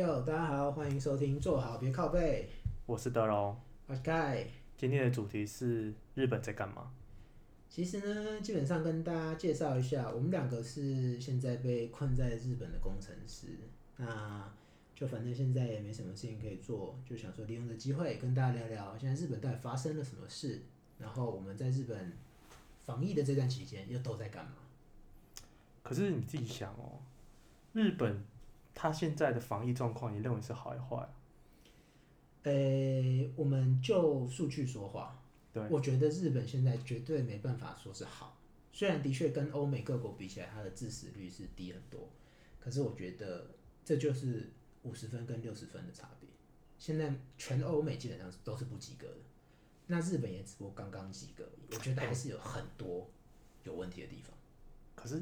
哟，大家好，欢迎收听坐好别靠背，我是德龙。我是盖。今天的主题是日本在干嘛？其实呢，基本上跟大家介绍一下，我们两个是现在被困在日本的工程师。那就反正现在也没什么事情可以做，就想说利用这机会跟大家聊聊，现在日本到底发生了什么事，然后我们在日本防疫的这段期间又都在干嘛？可是你自己想哦，日本它现在的防疫状况，你认为是好还是坏？呃，我们就数据说话。对，我觉得日本现在绝对没办法说是好，虽然的确跟欧美各国比起来，它的致死率是低很多，可是我觉得这就是五十分跟六十分的差别。现在全欧美基本上都是不及格的，那日本也只不过刚刚及格，我觉得还是有很多有问题的地方。可是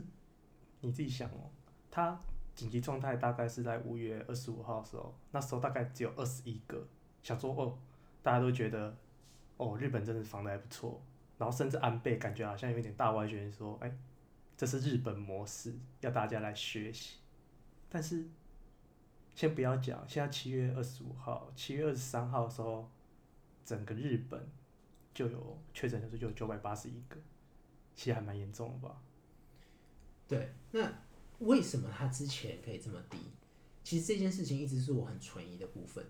你自己想哦，它紧急状态大概是在五月二十五号的时候，那时候大概只有二十一个，想说哦，大家都觉得。哦，日本真的防的还不错，然后甚至安倍感觉好像有点大外宣说，哎，这是日本模式，要大家来学习。但是先不要讲，现在七月二十五号、七月二十三号的时候，整个日本就有确诊人数就有九百八十一个，其实还蛮严重的吧？对，那为什么他之前可以这么低？其实这件事情一直是我很存疑的部分。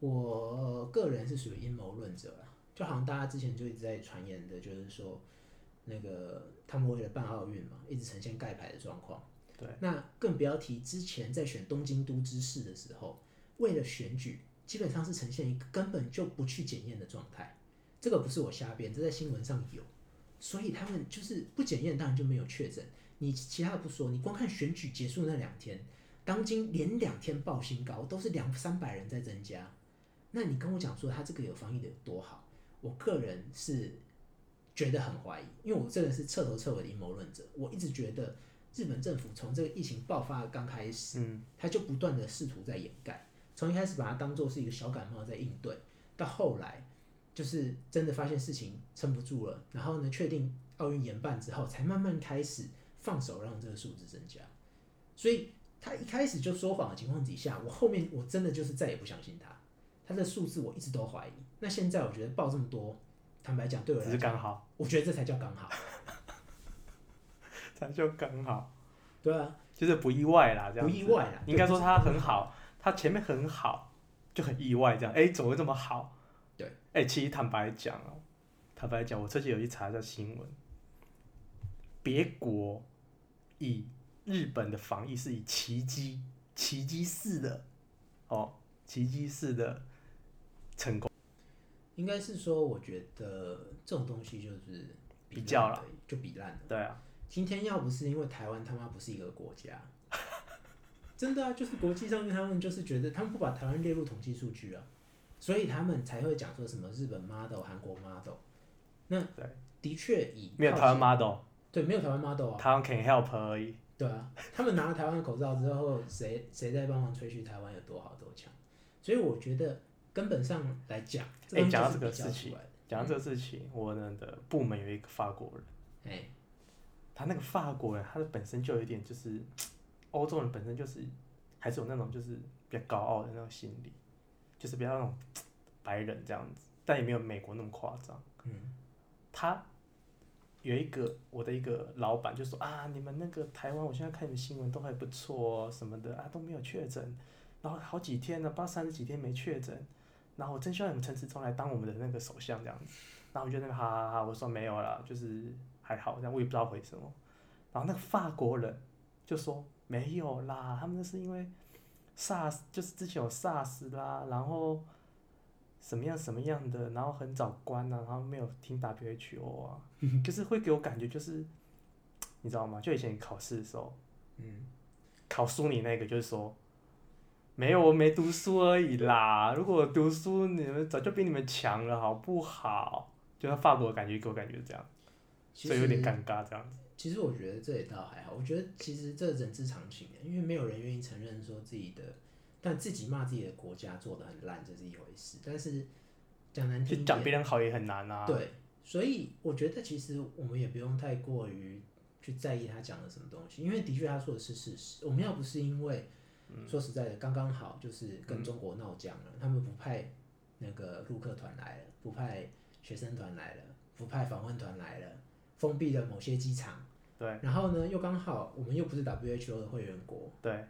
我个人是属于阴谋论者啦。就好像大家之前就一直在传言的，就是说，那个他们为了办奥运嘛，一直呈现盖牌的状况。对。那更不要提之前在选东京都知事的时候，为了选举，基本上是呈现一个根本就不去检验的状态。这个不是我瞎编，这在新闻上有。所以他们就是不检验，当然就没有确诊。你其他的不说，你光看选举结束那两天，当今连两天报新高，都是两三百人在增加。那你跟我讲说他这个有防疫的有多好？我个人是觉得很怀疑，因为我真的是彻头彻尾的阴谋论者。我一直觉得日本政府从这个疫情爆发刚开始，嗯，他就不断的试图在掩盖，从一开始把它当做是一个小感冒在应对，到后来就是真的发现事情撑不住了，然后呢，确定奥运延办之后，才慢慢开始放手让这个数字增加。所以他一开始就说谎的情况底下，我后面我真的就是再也不相信他。他的数字我一直都怀疑，那现在我觉得报这么多，坦白讲对我来讲，只是刚好，我觉得这才叫刚好，才叫刚好，对啊，就是不意外啦，这样不意外啦，应该说他很好，他前面很好，就很意外这样，哎，怎么会这么好？对，哎，其实坦白讲哦，坦白讲，我最近有去查一下新闻，别国以日本的防疫是以奇迹、奇迹式的，哦，奇迹式的。成功，应该是说，我觉得这种东西就是比较了，就比烂了。对啊，今天要不是因为台湾他妈不是一个国家，真的啊，就是国际上面他们就是觉得他们不把台湾列入统计数据啊，所以他们才会讲说什么日本 model、韩国 model。那对，的确以没有台湾 model，对，没有台湾 model 啊，台湾 can help 而已。对啊，他们拿了台湾的口罩之后，谁谁在帮忙吹嘘台湾有多好多强？所以我觉得。根本上来讲，哎，讲到这个事情，讲到这个事情，我们的部门有一个法国人，哎，他那个法国人，他的本身就有一点就是，欧洲人本身就是还是有那种就是比较高傲的那种心理，就是比较那种白人这样子，但也没有美国那么夸张。嗯，他有一个我的一个老板就说啊，你们那个台湾，我现在看你们新闻都还不错什么的啊，都没有确诊，然后好几天了，不知道三十几天没确诊。然后我真希望你们陈时中来当我们的那个首相这样子，然后我就那个哈哈哈，我说没有啦，就是还好这样，我也不知道回什么。然后那个法国人就说没有啦，他们那是因为 SARS，就是之前有 SARS 啦，然后什么样什么样的，然后很早关啊，然后没有听 WHO 啊，就是会给我感觉就是，你知道吗？就以前考试的时候，嗯，考书你那个就是说。没有，我没读书而已啦。如果读书，你们早就比你们强了，好不好？就像法国感觉给我感觉这样，所以有点尴尬这样子。其实我觉得这也倒还好，我觉得其实这人之常情因为没有人愿意承认说自己的，但自己骂自己的国家做的很烂，这是一回事。但是讲难听，讲别人好也很难啊。对，所以我觉得其实我们也不用太过于去在意他讲的什么东西，因为的确他说的是事实。我们要不是因为说实在的，刚刚好就是跟中国闹僵了，他们不派那个陆客团来了，不派学生团来了，不派访问团来了，封闭了某些机场。对。然后呢，又刚好我们又不是 WHO 的会员国。对。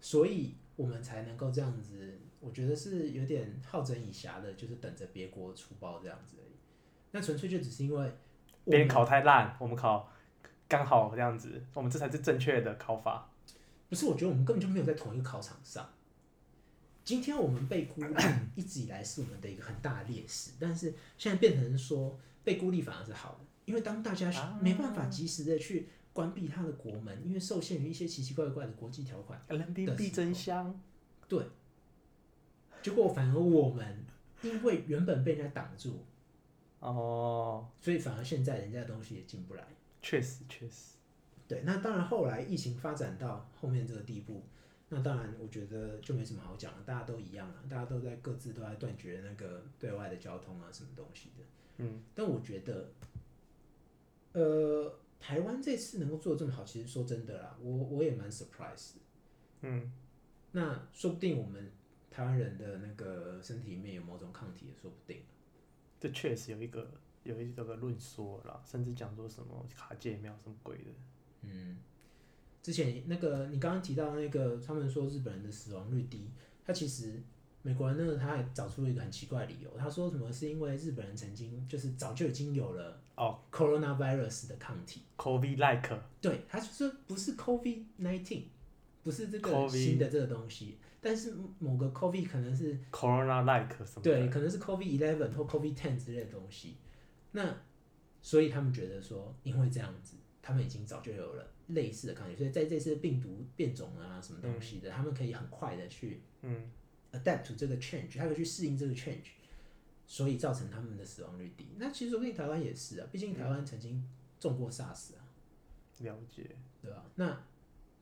所以我们才能够这样子，我觉得是有点好整以暇的，就是等着别国出包这样子而已。那纯粹就只是因为别人考太烂，我们考刚好这样子，我们这才是正确的考法。不是，我觉得我们根本就没有在同一个考场上。今天我们被孤立，一直以来是我们的一个很大的劣势，但是现在变成说被孤立反而是好的，因为当大家没办法及时的去关闭他的国门，因为受限于一些奇奇怪怪的国际条款，人民币真香。对，结果反而我们因为原本被人家挡住，哦，所以反而现在人家的东西也进不来。确实，确实。对，那当然，后来疫情发展到后面这个地步，那当然，我觉得就没什么好讲了，大家都一样了，大家都在各自都在断绝那个对外的交通啊，什么东西的。嗯。但我觉得，呃，台湾这次能够做的这么好，其实说真的啦，我我也蛮 surprise。嗯。那说不定我们台湾人的那个身体里面有某种抗体，也说不定。这确实有一个有一个论说啦，甚至讲说什么卡介苗什么鬼的。嗯，之前那个你刚刚提到那个，他们说日本人的死亡率低，他其实美国人呢，他还找出了一个很奇怪的理由，他说什么是因为日本人曾经就是早就已经有了哦，coronavirus 的抗体，covid like，对，他就说不是 covid nineteen，不是这个新的这个东西，但是某个 covid 可能是 corona like 什么，对，可能是 covid eleven 或 covid ten 之类的东西，那所以他们觉得说，因为这样子。他们已经早就有了类似的抗体，所以在这次病毒变种啊什么东西的，他们可以很快的去嗯 adapt to 这个 change，他可以去适应这个 change，所以造成他们的死亡率低。那其实说不定台湾也是啊，毕竟台湾曾经中过 SARS 啊。了解，对吧？那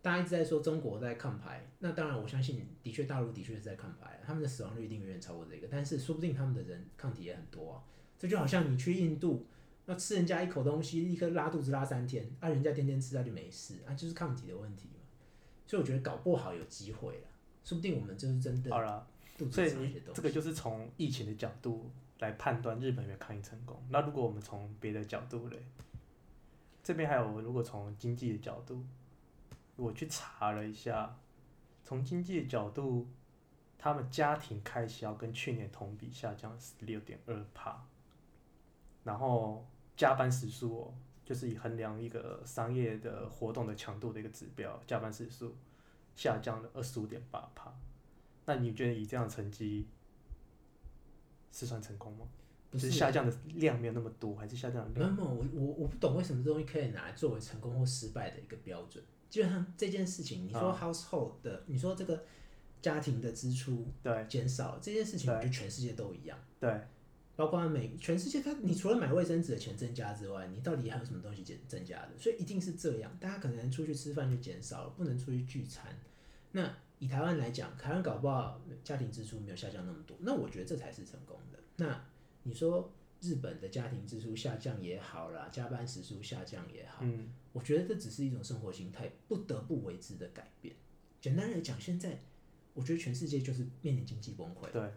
大家一直在说中国在抗牌，那当然我相信，的确大陆的确是在抗牌，他们的死亡率一定远远超过这个，但是说不定他们的人抗体也很多啊。这就好像你去印度。那吃人家一口东西，立刻拉肚子拉三天，啊，人家天天吃，他就没事，啊，就是抗体的问题嘛。所以我觉得搞不好有机会了，说不定我们就是真的。好了，所以你这个就是从疫情的角度来判断日本有没有抗疫成功。那如果我们从别的角度嘞，这边还有，如果从经济的角度，我去查了一下，从经济的角度，他们家庭开销跟去年同比下降十六点二帕，然后。加班时数哦，就是以衡量一个商业的活动的强度的一个指标，加班时数下降了二十五点八帕。那你觉得以这样的成绩是算成功吗？不是下降的量没有那么多，还是下降的量？没有，我我我不懂为什么这东西可以拿来作为成功或失败的一个标准。基本上这件事情，你说 household 的，你说这个家庭的支出对减少这件事情，我觉得全世界都一样。对。包括每全世界，它你除了买卫生纸的钱增加之外，你到底还有什么东西减增加的？所以一定是这样，大家可能出去吃饭就减少了，不能出去聚餐。那以台湾来讲，台湾搞不好家庭支出没有下降那么多，那我觉得这才是成功的。那你说日本的家庭支出下降也好啦，加班时数下降也好，嗯，我觉得这只是一种生活形态不得不为之的改变。简单来讲，现在我觉得全世界就是面临经济崩溃，对，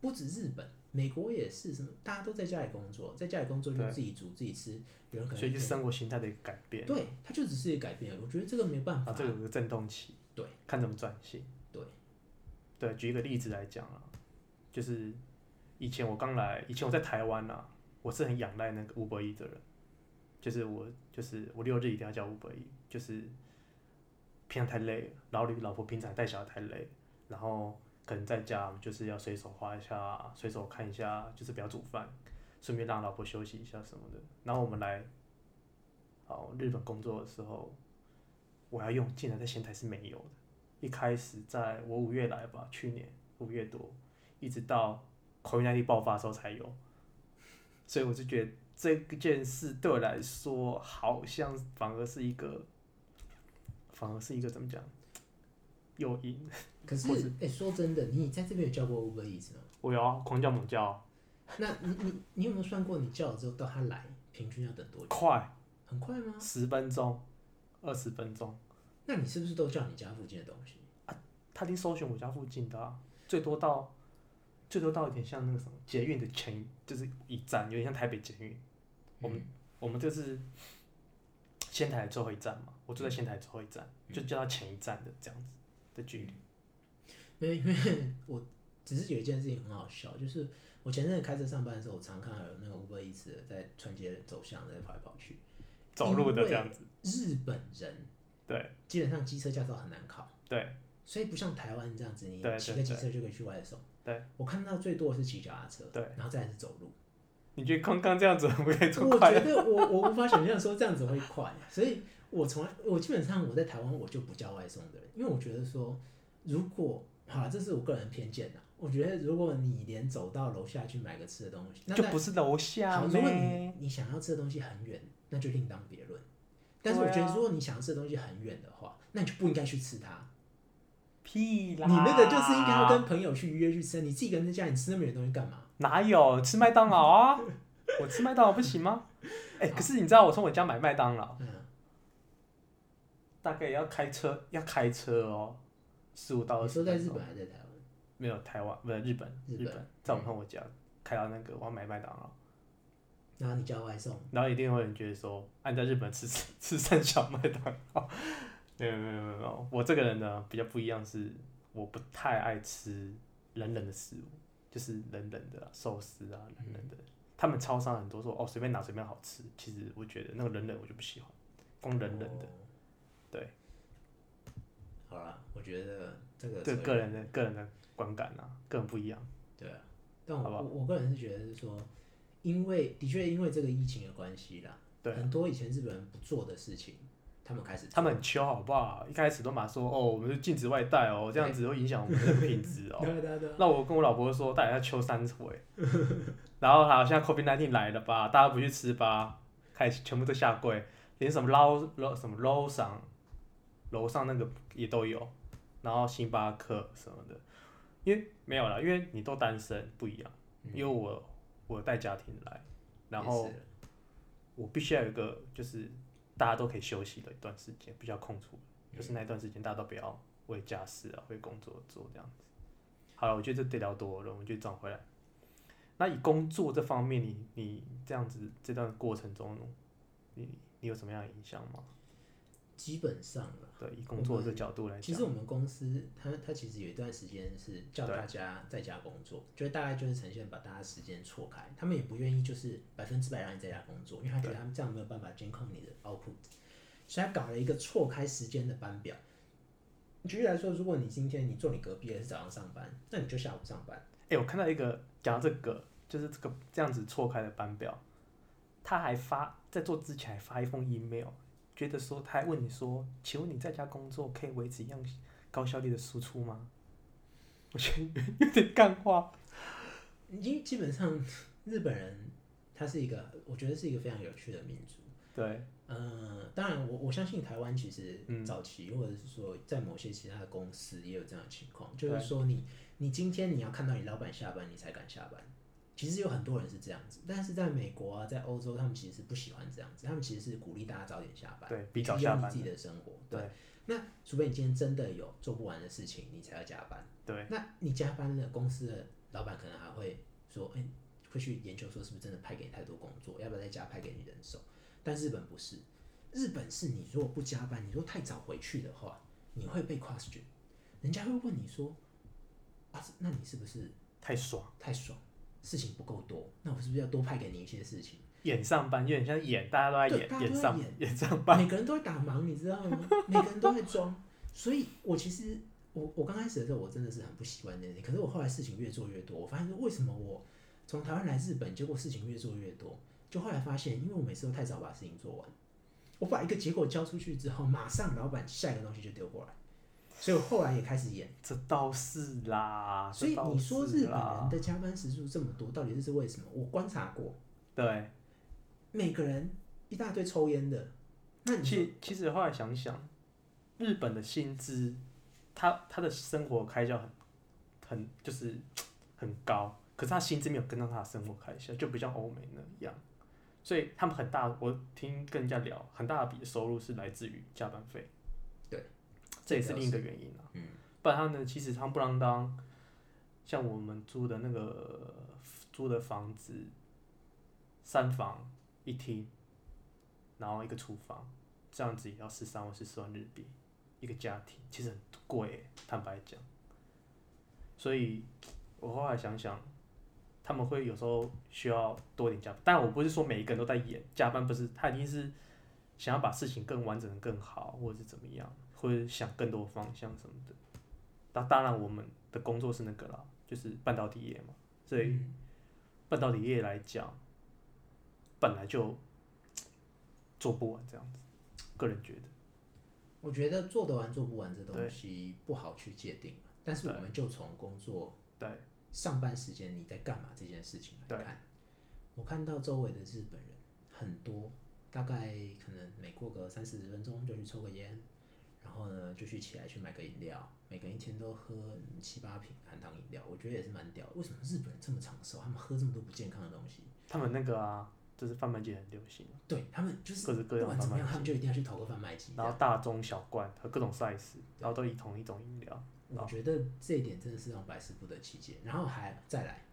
不止日本。美国也是什么？大家都在家里工作，在家里工作就自己煮自己吃，有人可能所以就是生活形态的一个改变。对，它就只是一个改变。我觉得这个没办法。啊，这个有个震动期。对，看怎么转型。对，对，举一个例子来讲啊，就是以前我刚来，以前我在台湾啊，我是很仰赖那个五百亿的人，就是我就是我六日一定要叫五百亿，就是平常太累了，然后老婆平常带小孩太累，然后。可能在家就是要随手画一下，随手看一下，就是不要煮饭，顺便让老婆休息一下什么的。然后我们来，好日本工作的时候，我要用，竟然在仙台是没有的。一开始在我五月来吧，去年五月多，一直到 COVID 爆发的时候才有。所以我就觉得这件事对我来说，好像反而是一个，反而是一个怎么讲，诱因。可是，哎，说真的，你在这边有叫过 Uber Eats 吗？我有啊，狂叫猛叫。那你你你有没有算过，你叫了之后到他来，平均要等多久？快，很快吗？十分钟，二十分钟。那你是不是都叫你家附近的东西？啊，他已经搜寻我家附近的啊，最多到最多到一点像那个什么捷运的前就是一站，有点像台北捷运。我们我们这是仙台最后一站嘛，我住在仙台最后一站，就叫到前一站的这样子的距离。没有，因为 我只是有一件事情很好笑，就是我前阵子开车上班的时候，我常看到有那个五百一次在穿街走巷在跑来跑去，走路的这样子。日本人对，基本上机车驾照很难考，对，所以不像台湾这样子，你骑个机车就可以去外送。对，我看到最多的是骑脚踏车，对，然后再是走路。你觉得刚刚这样子会不会快？我觉得我我无法想象说这样子会快，所以我从来我基本上我在台湾我就不叫外送的人，因为我觉得说如果好，这是我个人偏见的。我觉得如果你连走到楼下去买个吃的东西，那就不是楼下。好，如果你你想要吃的东西很远，那就另当别论。但是我觉得如果你想要吃的东西很远的话，那你就不应该去吃它。屁啦！你那个就是应该要跟朋友去约去吃，你自己一个人在家你吃那么远东西干嘛？哪有吃麦当劳啊？我吃麦当劳不行吗？哎，可是你知道我从我家买麦当劳，大概要开车，要开车哦，十五到二十。你说在日本还是在台湾？没有台湾，不是日本，日本在我朋友家开到那个我要买麦当劳，然后你叫外送，然后一定会有人觉得说，按在日本吃 吃三小麦当劳。没有没有没有没有，我这个人呢比较不一样，是我不太爱吃冷冷的食物，就是冷冷的寿司啊，冷冷的。他们超商很多说哦随便拿随便好吃，其实我觉得那个冷冷我就不喜欢，光冷冷的。对。好了，我觉得这个这个人的个人的观感啊，个人不一样。对啊，但我我我个人是觉得是说，因为的确因为这个疫情的关系啦，对很多以前日本人不做的事情。他们开始，他们很秋好不好？一开始都马说哦，我们是禁止外带哦，这样子会影响我们的品质哦。对对对。那我跟我老婆说，大家要秋三回。然后好，现在 COVID nineteen 来了吧？大家不去吃吧？开始全部都下跪，连什么捞捞什么楼上楼上那个也都有，然后星巴克什么的，因为没有了，因为你都单身不一样，因为我我带家庭来，然后我必须要有一个就是。大家都可以休息的一段时间，比较空出，就是那段时间大家都不要为家事啊，为工作做这样子。好了，我觉得这聊多了，我们就转回来。那以工作这方面，你你这样子这段过程中，你你有什么样的影响吗？基本上了，对，以工作的角度来讲，其实我们公司它它其实有一段时间是叫大家在家工作，就是大概就是呈现把大家时间错开，他们也不愿意就是百分之百让你在家工作，因为他觉得他们这样没有办法监控你的 output，所以他搞了一个错开时间的班表。举例来说，如果你今天你坐你隔壁的是早上上班，那你就下午上班。哎，我看到一个讲到这个，就是这个这样子错开的班表，他还发在做之前还发一封 email。觉得说，他还问你说：“请问你在家工作可以维持一样高效率的输出吗？”我觉得有点干话。因为基本上日本人他是一个，我觉得是一个非常有趣的民族。对。嗯，当然，我我相信台湾其实早期或者是说在某些其他的公司也有这样的情况，就是说你你今天你要看到你老板下班，你才敢下班。其实有很多人是这样子，但是在美国啊，在欧洲，他们其实是不喜欢这样子，他们其实是鼓励大家早点下班，对，比早下班，自己的生活。对，那除非你今天真的有做不完的事情，你才要加班。对，那你加班了，公司的老板可能还会说，哎，会去研究说是不是真的派给你太多工作，要不要再加派给你人手？但日本不是，日本是你如果不加班，你如果太早回去的话，你会被 question，人家会问你说，啊，那你是不是太爽？太爽？事情不够多，那我是不是要多派给你一些事情？演上班有点像演，大家都在演，演上演演上班，每个人都在打忙，你知道吗？每个人都在装。所以我其实我我刚开始的时候，我真的是很不习惯那些。可是我后来事情越做越多，我发现说为什么我从台湾来日本，结果事情越做越多？就后来发现，因为我每次都太早把事情做完，我把一个结果交出去之后，马上老板下一个东西就丢过来。所以我后来也开始演，这倒是啦。所以你说日本人的加班时数这么多，到底是为什么？我观察过，对，每个人一大堆抽烟的。那你其其实后来想想，日本的薪资，他他的生活开销很很就是很高，可是他薪资没有跟上他的生活开销，就不像欧美那样。所以他们很大，我听跟人家聊，很大的笔收入是来自于加班费。这也是另一个原因啊。嗯，不然他呢，其实他不啷当，像我们租的那个租的房子，三房一厅，然后一个厨房，这样子也要十三万、十四万日币一个家庭，其实很贵，坦白讲。所以我后来想想，他们会有时候需要多点加班，但我不是说每一个人都在演加班，不是，他一定是想要把事情更完整更好，或者是怎么样，或者想更多方向什么的。那当然，我们的工作是那个啦，就是半导体业嘛，所以半导体业来讲，本来就做不完这样子，个人觉得。我觉得做得完做不完这东西不好去界定。但是我们就从工作对上班时间你在干嘛这件事情来看，我看到周围的日本人很多，大概可能每过个三四十分钟就去抽个烟，然后呢就去起来去买个饮料，每个人一天都喝七八瓶含糖饮料，我觉得也是蛮屌。为什么日本人这么长寿？他们喝这么多不健康的东西？他们那个啊，就是贩卖机很流行。对他们就是各式各样不管怎么样，他们就一定要去投个贩卖机，然后大中小罐和各种 size，然后都以同一种饮料。我觉得这一点真的是让百思不得其解。然后还再来，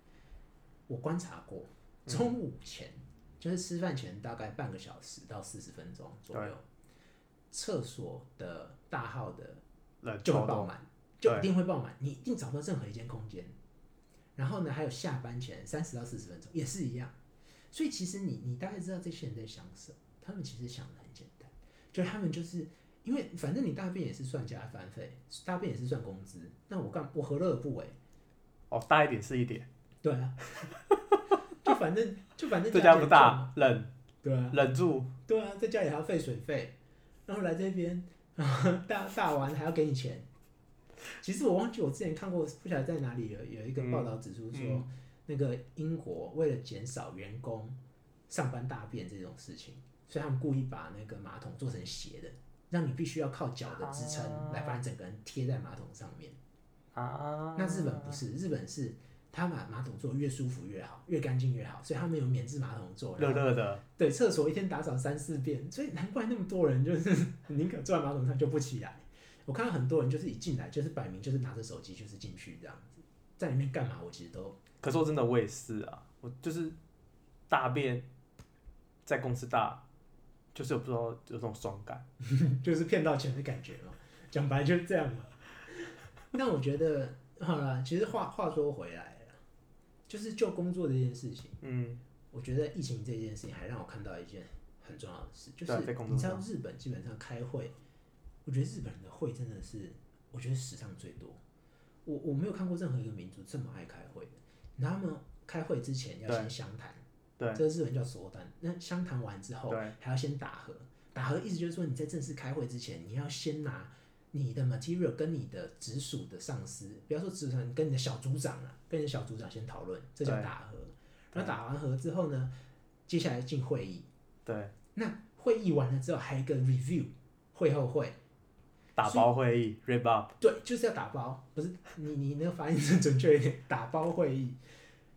我观察过，中午前就是吃饭前大概半个小时到四十分钟左右，厕所的大号的就会爆满，就一定会爆满，你一定找不到任何一间空间。然后呢，还有下班前三十到四十分钟也是一样。所以其实你你大概知道这些人在想什么，他们其实想的很简单，就他们就是。因为反正你大便也是算加班费，大便也是算工资，那我干我何乐而不为？哦，大一点是一点。对啊，就反正就反正这家不大，冷。对啊，忍住。对啊，在家里还要费水费，然后来这边大大玩还要给你钱。其实我忘记我之前看过，不晓得在哪里有有一个报道指出说，那个英国为了减少员工上班大便这种事情，所以他们故意把那个马桶做成斜的。让你必须要靠脚的支撑来把你整个人贴在马桶上面啊。那日本不是，日本是他把马桶做越舒服越好，越干净越好，所以他们有免治马桶坐。热热的。对，厕所一天打扫三四遍，所以难怪那么多人就是 宁可坐在马桶上就不起来。我看到很多人就是一进来就是摆明就是拿着手机就是进去这样子，在里面干嘛？我其实都。可是说真的，我也是啊，我就是大便在公司大。就是我不知道有这种爽感，就是骗到钱的感觉嘛。讲白就是这样嘛。但我觉得好了，其实话话说回来了，就是就工作这件事情，嗯，我觉得疫情这件事情还让我看到一件很重要的事，就是你知道日本基本上开会，我觉得日本人的会真的是，我觉得史上最多。我我没有看过任何一个民族这么爱开会的。他们开会之前要先相谈。对，这个日文叫锁单。那相谈完之后，还要先打和。打和意思就是说，你在正式开会之前，你要先拿你的 material 跟你的直属的上司，不要说直属，跟你的小组长啊，跟你的小组长先讨论，这叫打和。然后打完和之后呢，接下来进会议。对。那会议完了之后，还有一个 review 会后会。打包会议 up。对，就是要打包，不是你你那个发音是准确一点，打包会议，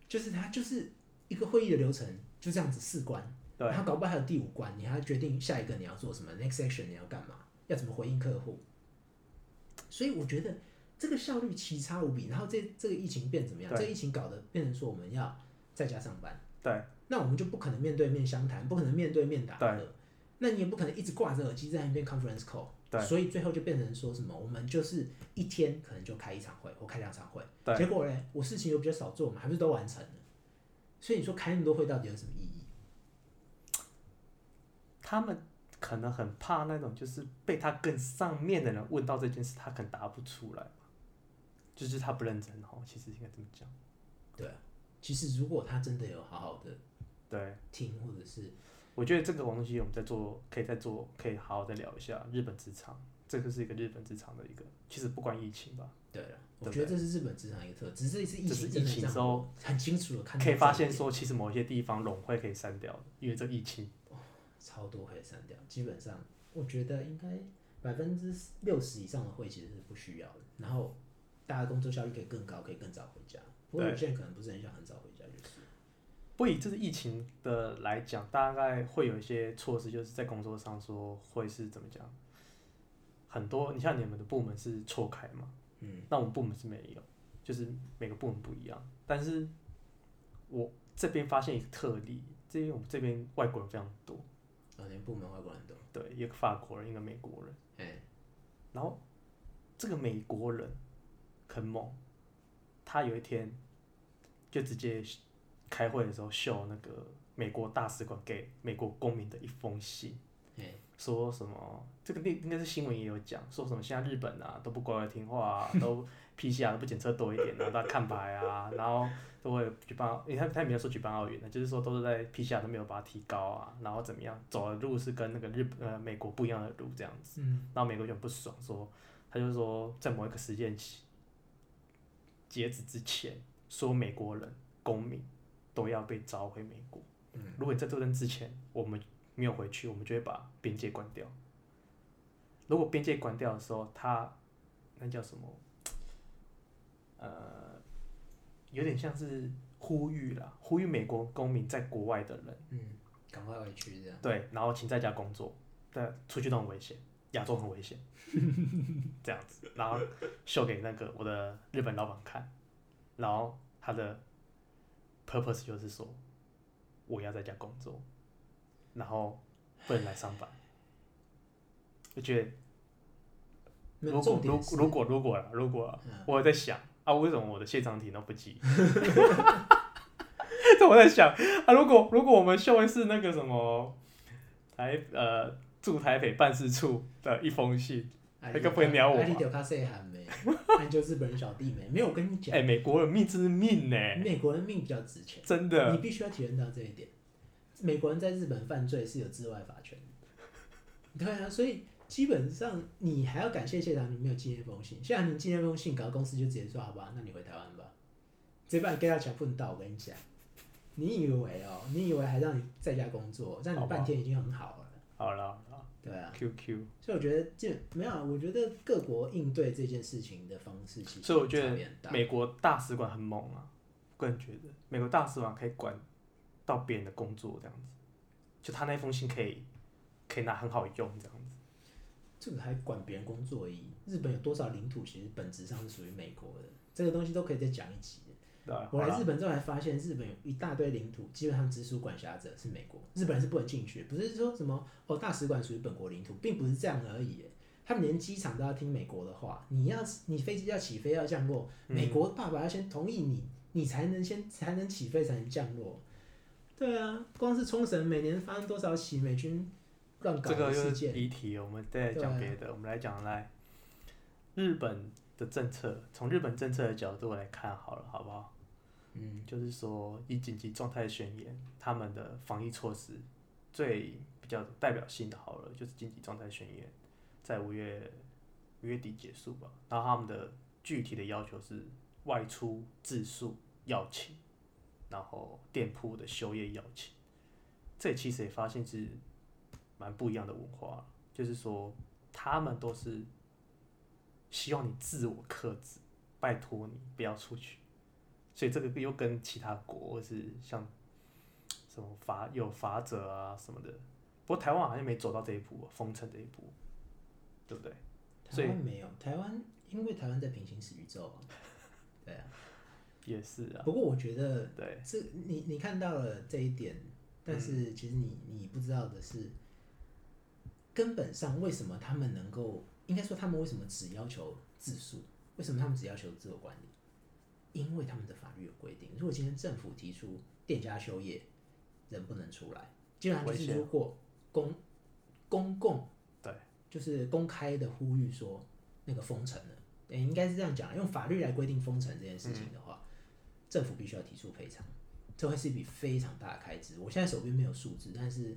就是它就是。一个会议的流程就这样子四关，然后搞不好还有第五关，你还要决定下一个你要做什么，next action 你要干嘛，要怎么回应客户。所以我觉得这个效率奇差无比。然后这这个疫情变怎么样？这疫情搞得变成说我们要在家上班，对，那我们就不可能面对面相谈，不可能面对面打的，那你也不可能一直挂着耳机在那边 conference call，对，所以最后就变成说什么，我们就是一天可能就开一场会或开两场会，结果嘞，我事情又比较少做嘛，还不是都完成了。所以你说开那么多会到底有什么意义？他们可能很怕那种，就是被他更上面的人问到这件事，他可能答不出来就是他不认真哦，其实应该这么讲。对啊，其实如果他真的有好好的对听，或者是我觉得这个东西我们在做，可以再做，可以好好再聊一下日本职场。这个是一个日本职场的一个，其实不关疫情吧？对了，我觉得这是日本职场一个特，只是这次疫情之后很清楚的看，可以发现说，其实某些地方拢会可以删掉的，因为这疫情，超多可以删掉。基本上，我觉得应该百分之六十以上的会其实是不需要的，然后大家工作效率可以更高，可以更早回家。不过有些人可能不是很想很早回家，就是。不以这是疫情的来讲，大概会有一些措施，就是在工作上说会是怎么讲？很多，你像你们的部门是错开嘛？嗯，那我们部门是没有，就是每个部门不一样。但是我这边发现一个特例，这边我们这边外国人非常多。部门外国人都。对，一个法国人，一个美国人。哎。然后这个美国人很猛，他有一天就直接开会的时候秀那个美国大使馆给美国公民的一封信。说什么？这个应应该是新闻也有讲，说什么现在日本啊都不乖乖听话啊，都 PCR 都不检测多一点啊，都看牌啊，然后都会举办，因为他他没有说举办奥运的，就是说都是在 PCR 都没有把它提高啊，然后怎么样走的路是跟那个日呃美国不一样的路这样子，然后美国就很不爽，说他就说在某一个时间期截止之前，说美国人公民都要被召回美国，如果你在这阵之前，我们。没有回去，我们就会把边界关掉。如果边界关掉的时候，他那叫什么？呃，有点像是呼吁啦，呼吁美国公民在国外的人，嗯，赶快回去这样。对，然后请在家工作，对，出去都很危险，亚洲很危险，这样子，然后秀给那个我的日本老板看，然后他的 purpose 就是说，我要在家工作。然后不能来上班，我觉得，如果如如果如果如果我在想啊，为什么我的谢长廷都不寄？这我在想？啊，如果如果我们秀恩是那个什么台呃驻台北办事处的一封信，那个不会鸟我吗？那 就日本人小弟没没有我跟你讲，哎，美国人命是命呢，美国人命比较值钱，真的，你必须要体验到这一点。美国人在日本犯罪是有治外法权的，对啊，所以基本上你还要感谢谢长，你没有寄那封信。谢长你寄那封信，搞公司就直接说好吧，那你回台湾吧，这把你跟他讲不能到，我跟你讲，你以为哦，你以为还让你在家工作，让你半天已经很好了。好了，对啊，QQ。所以我觉得这没有，我觉得各国应对这件事情的方式其实所以我觉得美国大使馆很猛啊，个人觉得美国大使馆可以管。到别人的工作这样子，就他那封信可以可以拿很好用这样子。这个还管别人工作而已。日本有多少领土，其实本质上是属于美国的。这个东西都可以再讲一集。我来日本之后才发现，日本有一大堆领土，基本上直属管辖者是美国，日本人是不能进去。不是说什么哦，大使馆属于本国领土，并不是这样而已。他们连机场都要听美国的话，你要你飞机要起飞要降落，美国爸爸要先同意你，你才能先才能起飞才能降落。对啊，光是冲绳每年发生多少起美军乱搞的事件？离题，我们再讲别的。我们来讲来日本的政策，从日本政策的角度来看好了，好不好？嗯，就是说以紧急状态宣言，他们的防疫措施最比较代表性的，好了，就是紧急状态宣言，在五月五月底结束吧。然后他们的具体的要求是外出自诉要请。然后店铺的休业邀请，这其实也发现是蛮不一样的文化，就是说他们都是希望你自我克制，拜托你不要出去，所以这个又跟其他国或是像什么法有法者啊什么的，不过台湾好像没走到这一步，封城这一步，对不对？台湾没有，台湾因为台湾在平行时宇宙，对啊。也是啊，不过我觉得，对，这你你看到了这一点，但是其实你你不知道的是，根本上为什么他们能够，应该说他们为什么只要求自诉？为什么他们只要求自我管理？因为他们的法律有规定，如果今天政府提出店家休业，人不能出来，基本上就是如果公公共对，就是公开的呼吁说那个封城了，对，应该是这样讲，用法律来规定封城这件事情的话。政府必须要提出赔偿，这会是一笔非常大的开支。我现在手边没有数字，但是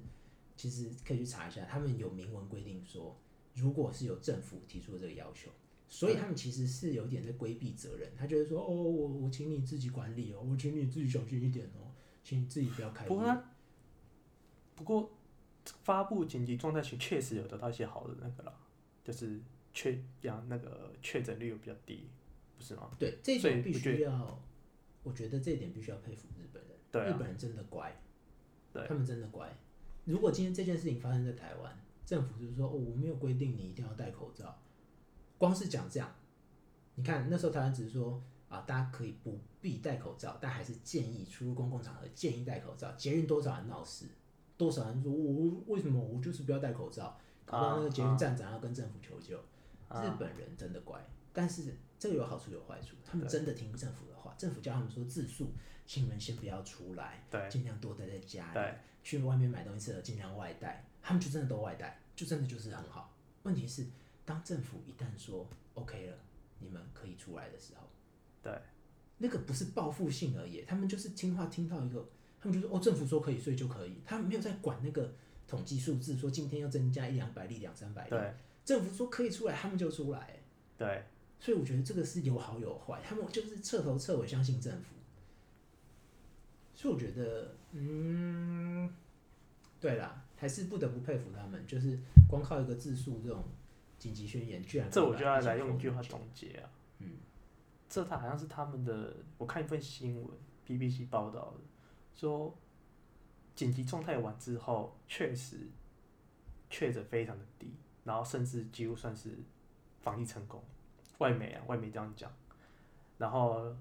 其实可以去查一下，他们有明文规定说，如果是有政府提出这个要求，所以他们其实是有点在规避责任。他觉得说，哦，我我请你自己管理哦，我请你自己小心一点哦，请你自己不要开。不过，不过发布紧急状态时确实有得到一些好的那个啦，就是确让那个确诊率又比较低，不是吗？对，这点必须要。我觉得这一点必须要佩服日本人，日本人真的乖，对他们真的乖。如果今天这件事情发生在台湾，政府就是说哦，我没有规定你一定要戴口罩，光是讲这样，你看那时候台湾只是说啊，大家可以不必戴口罩，但还是建议出入公共场合建议戴口罩。捷运多少人闹事，多少人说我为什么我就是不要戴口罩，搞到那个捷运站长要跟政府求救。日本人真的乖，但是这个有好处有坏处，他们真的听政府的话，政府叫他们说自述，请你们先不要出来，对。尽量多待在家里，去外面买东西吃的尽量外带，他们就真的都外带，就真的就是很好。问题是，当政府一旦说 OK 了，你们可以出来的时候，对，那个不是报复性而已，他们就是听话听到一个，他们就说哦，政府说可以，所以就可以，他们没有在管那个统计数字，说今天要增加一两百例、两三百例，对。政府说可以出来，他们就出来，对，所以我觉得这个是有好有坏，他们就是彻头彻尾相信政府，所以我觉得，嗯，对啦，还是不得不佩服他们，就是光靠一个字数这种。紧急宣言，居然这我就要来用一句话总结啊，嗯，这他好像是他们的，我看一份新闻，BBC 报道的，说紧急状态完之后，确实确诊非常的低，然后甚至几乎算是防疫成功，外媒啊外媒这样讲，然后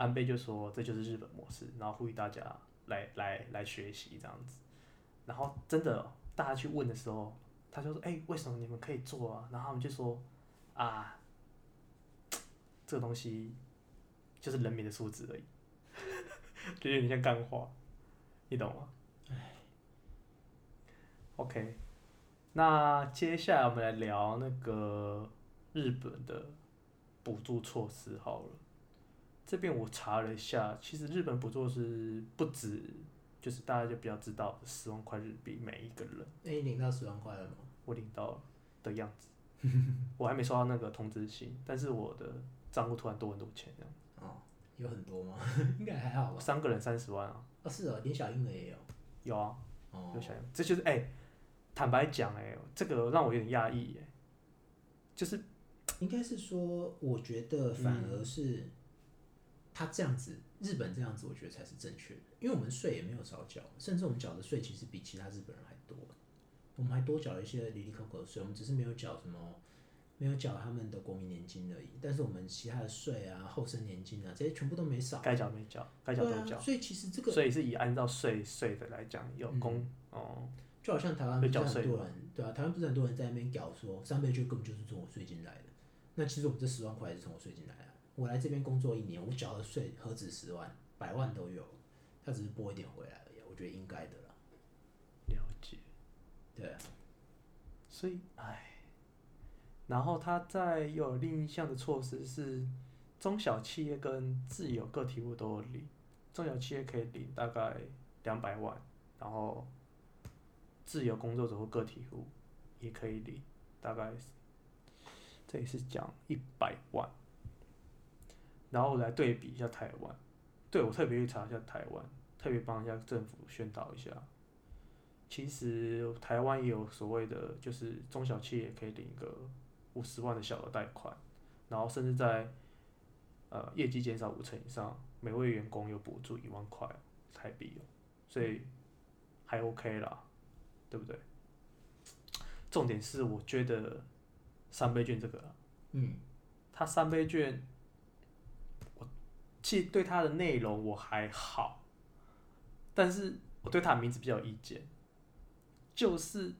安倍就说这就是日本模式，然后呼吁大家来来来学习这样子，然后真的大家去问的时候。他就说：“哎，为什么你们可以做啊？”然后他们就说：“啊，这个东西就是人民的素质而已，就有点像干话，你懂吗？”哎，OK，那接下来我们来聊那个日本的补助措施好了。这边我查了一下，其实日本补助是不止。就是大家就比较知道十万块日币每一个人。那你领到十万块了吗？我领到了的样子，我还没收到那个通知信，但是我的账户突然多很多钱这样。哦，有很多吗？应该还好吧。三个人三十万啊。哦，是哦，连小婴儿也有。有啊。哦。有小婴，这就是哎，坦白讲哎，这个让我有点压抑哎，就是，应该是说，我觉得反而是他这样子。日本这样子，我觉得才是正确的，因为我们税也没有少缴，甚至我们缴的税其实比其他日本人还多，我们还多缴了一些离离扣扣的税，我们只是没有缴什么，没有缴他们的国民年金而已，但是我们其他的税啊、后生年金啊这些全部都没少，该缴没缴，该缴都缴，所以其实这个，所以是以按照税税的来讲，有公哦，就好像台湾不是很多人，对啊，台湾不是很多人在那边搞说三倍券根本就是从我税金来的，那其实我们这十万块也是从我税金来的。我来这边工作一年，我缴的税何止十万，百万都有，他只是拨一点回来而已，我觉得应该的啦。了解，对，所以哎，然后他在又有另一项的措施是，中小企业跟自有个体户都有领，中小企业可以领大概两百万，然后自由工作者或个体户也可以领，大概这里是讲一百万。然后来对比一下台湾，对我特别去查一下台湾，特别帮一下政府宣导一下。其实台湾也有所谓的，就是中小企业可以领一个五十万的小额贷款，然后甚至在呃业绩减少五成以上，每位员工有补助一万块台币哦，所以还 OK 啦，对不对？重点是我觉得三倍券这个，嗯，它三倍券。其实对它的内容我还好，但是我对它的名字比较有意见，就是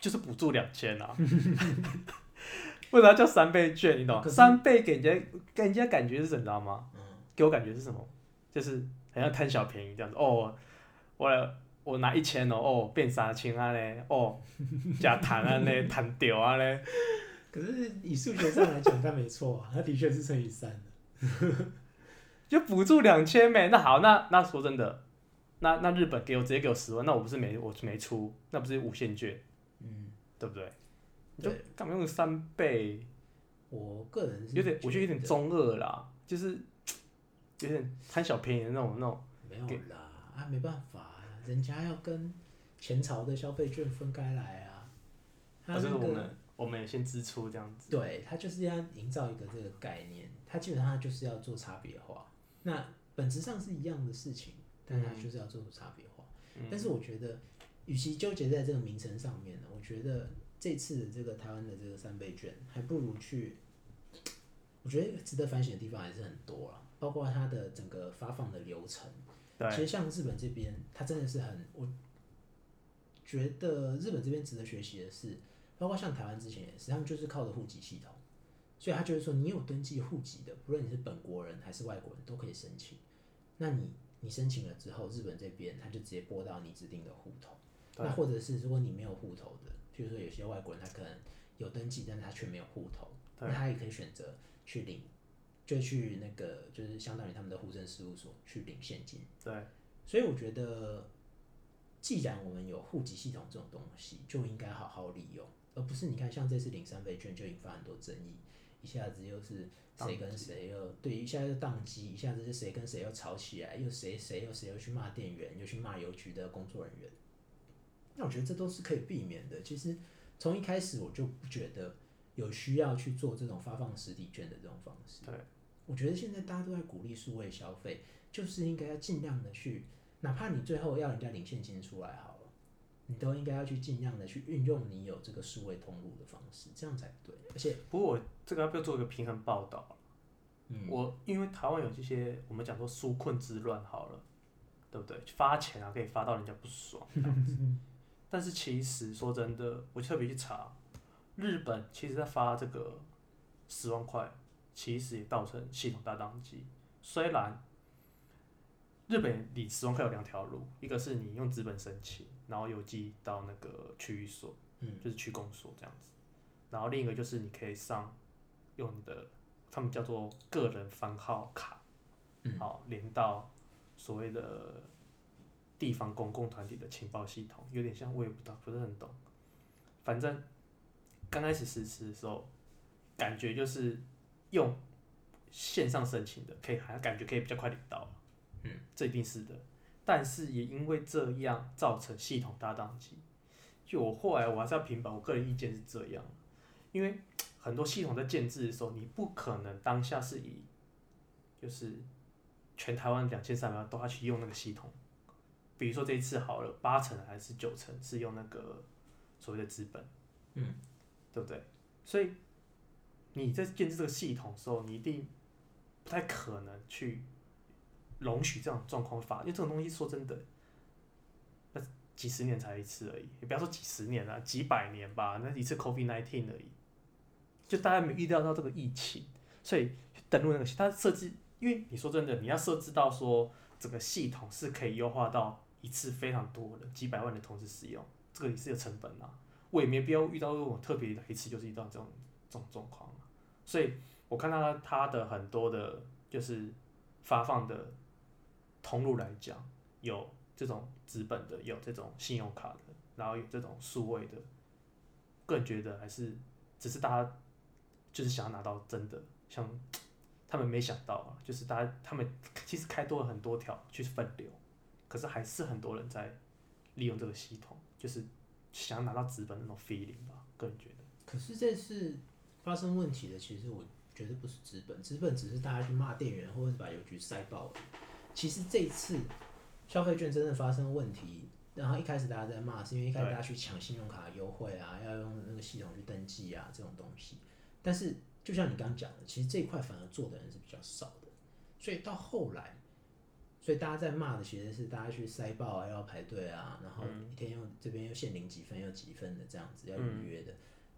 就是补助两千啊，为啥叫三倍券？你懂？三倍给人家给人家感觉是什么？你知道吗？给我感觉是什么？就是好像贪小便宜这样子哦。我我拿一千哦，哦变三千啊嘞，哦加谈啊嘞，谈掉啊嘞。可是以数学上来讲，它没错啊，它的确是乘以三的。就补助两千呗，那好，那那说真的，那那日本给我直接给我十万，那我不是没我没出，那不是无限券，嗯，对不对？就干嘛用三倍？我个人有点，我觉得有点中二啦，就是 有点贪小便宜的那种那种。没有啦，啊，没办法，人家要跟前朝的消费券分开来啊。他是我们我们也先支出这样子。对他就是要营造一个这个概念。他基本上就是要做差别化，那本质上是一样的事情，但它就是要做出差别化。但是我觉得，与其纠结在这个名称上面呢，我觉得这次的这个台湾的这个三倍券，还不如去我觉得值得反省的地方还是很多了，包括它的整个发放的流程。其实像日本这边，它真的是很，我觉得日本这边值得学习的是，包括像台湾之前也是，他们就是靠着户籍系统，所以他就是说，你有登记户籍的，不论你是本国人还是外国人，都可以申请。那你你申请了之后，日本这边他就直接拨到你指定的户头。那或者是如果你没有户头的，譬如说有些外国人他可能有登记，但是他却没有户头，那他也可以选择去领。就去那个，就是相当于他们的户政事务所去领现金。对，所以我觉得，既然我们有户籍系统这种东西，就应该好好利用，而不是你看像这次领三倍券就引发很多争议，一下子又是谁跟谁又对，一下又宕机，一下子是谁跟谁又吵起来，又谁谁又谁又去骂店员，又去骂邮局的工作人员。那我觉得这都是可以避免的。其实从一开始我就不觉得有需要去做这种发放实体券的这种方式。对。我觉得现在大家都在鼓励数位消费，就是应该要尽量的去，哪怕你最后要人家领现金出来好了，你都应该要去尽量的去运用你有这个数位通路的方式，这样才对。而且，不过我这个要不要做一个平衡报道？嗯，我因为台湾有这些我们讲说纾困之乱好了，对不对？发钱啊可以发到人家不爽这样子，但是其实说真的，我特别去查，日本其实在发这个十万块。其实也造成系统大宕机。虽然日本领十万块有两条路，一个是你用资本申请，然后邮寄到那个区域所，嗯，就是区公所这样子。然后另一个就是你可以上用你的，他们叫做个人番号卡，嗯好连到所谓的地方公共团体的情报系统，有点像我也不知道，不是很懂。反正刚开始实施的时候，感觉就是。用线上申请的，可以还感觉可以比较快领到，嗯，这一定是的。但是也因为这样造成系统大宕机。就我后来我还是要平反，我个人意见是这样，因为很多系统在建制的时候，你不可能当下是以就是全台湾两千三百万都要去用那个系统。比如说这一次好了，八成还是九成是用那个所谓的资本，嗯，对不对？所以。你在建制这个系统的时候，你一定不太可能去容许这种状况发，因为这种东西说真的，那几十年才一次而已，也不要说几十年了，几百年吧，那一次 COVID nineteen 而已，就大家没预料到这个疫情，所以登录那个，它设置，因为你说真的，你要设置到说整个系统是可以优化到一次非常多的几百万的同时使用，这个也是有成本啊，我也没必要遇到这种特别的一次就是遇到这种这种状况。所以我看到它的很多的，就是发放的通路来讲，有这种资本的，有这种信用卡的，然后有这种数位的，个人觉得还是只是大家就是想要拿到真的，像他们没想到啊，就是大家他们其实开多了很多条去分流，可是还是很多人在利用这个系统，就是想要拿到资本那种 feeling 吧，个人觉得。可是这次。发生问题的，其实我觉得不是资本，资本只是大家去骂店员，或者是把邮局塞爆了。其实这次消费券真的发生问题，然后一开始大家在骂，是因为一开始大家去抢信用卡优惠啊，要用那个系统去登记啊这种东西。但是就像你刚刚讲的，其实这一块反而做的人是比较少的，所以到后来，所以大家在骂的其实是大家去塞爆啊，要排队啊，然后一天又这边又限领几分又几分的这样子要预约的。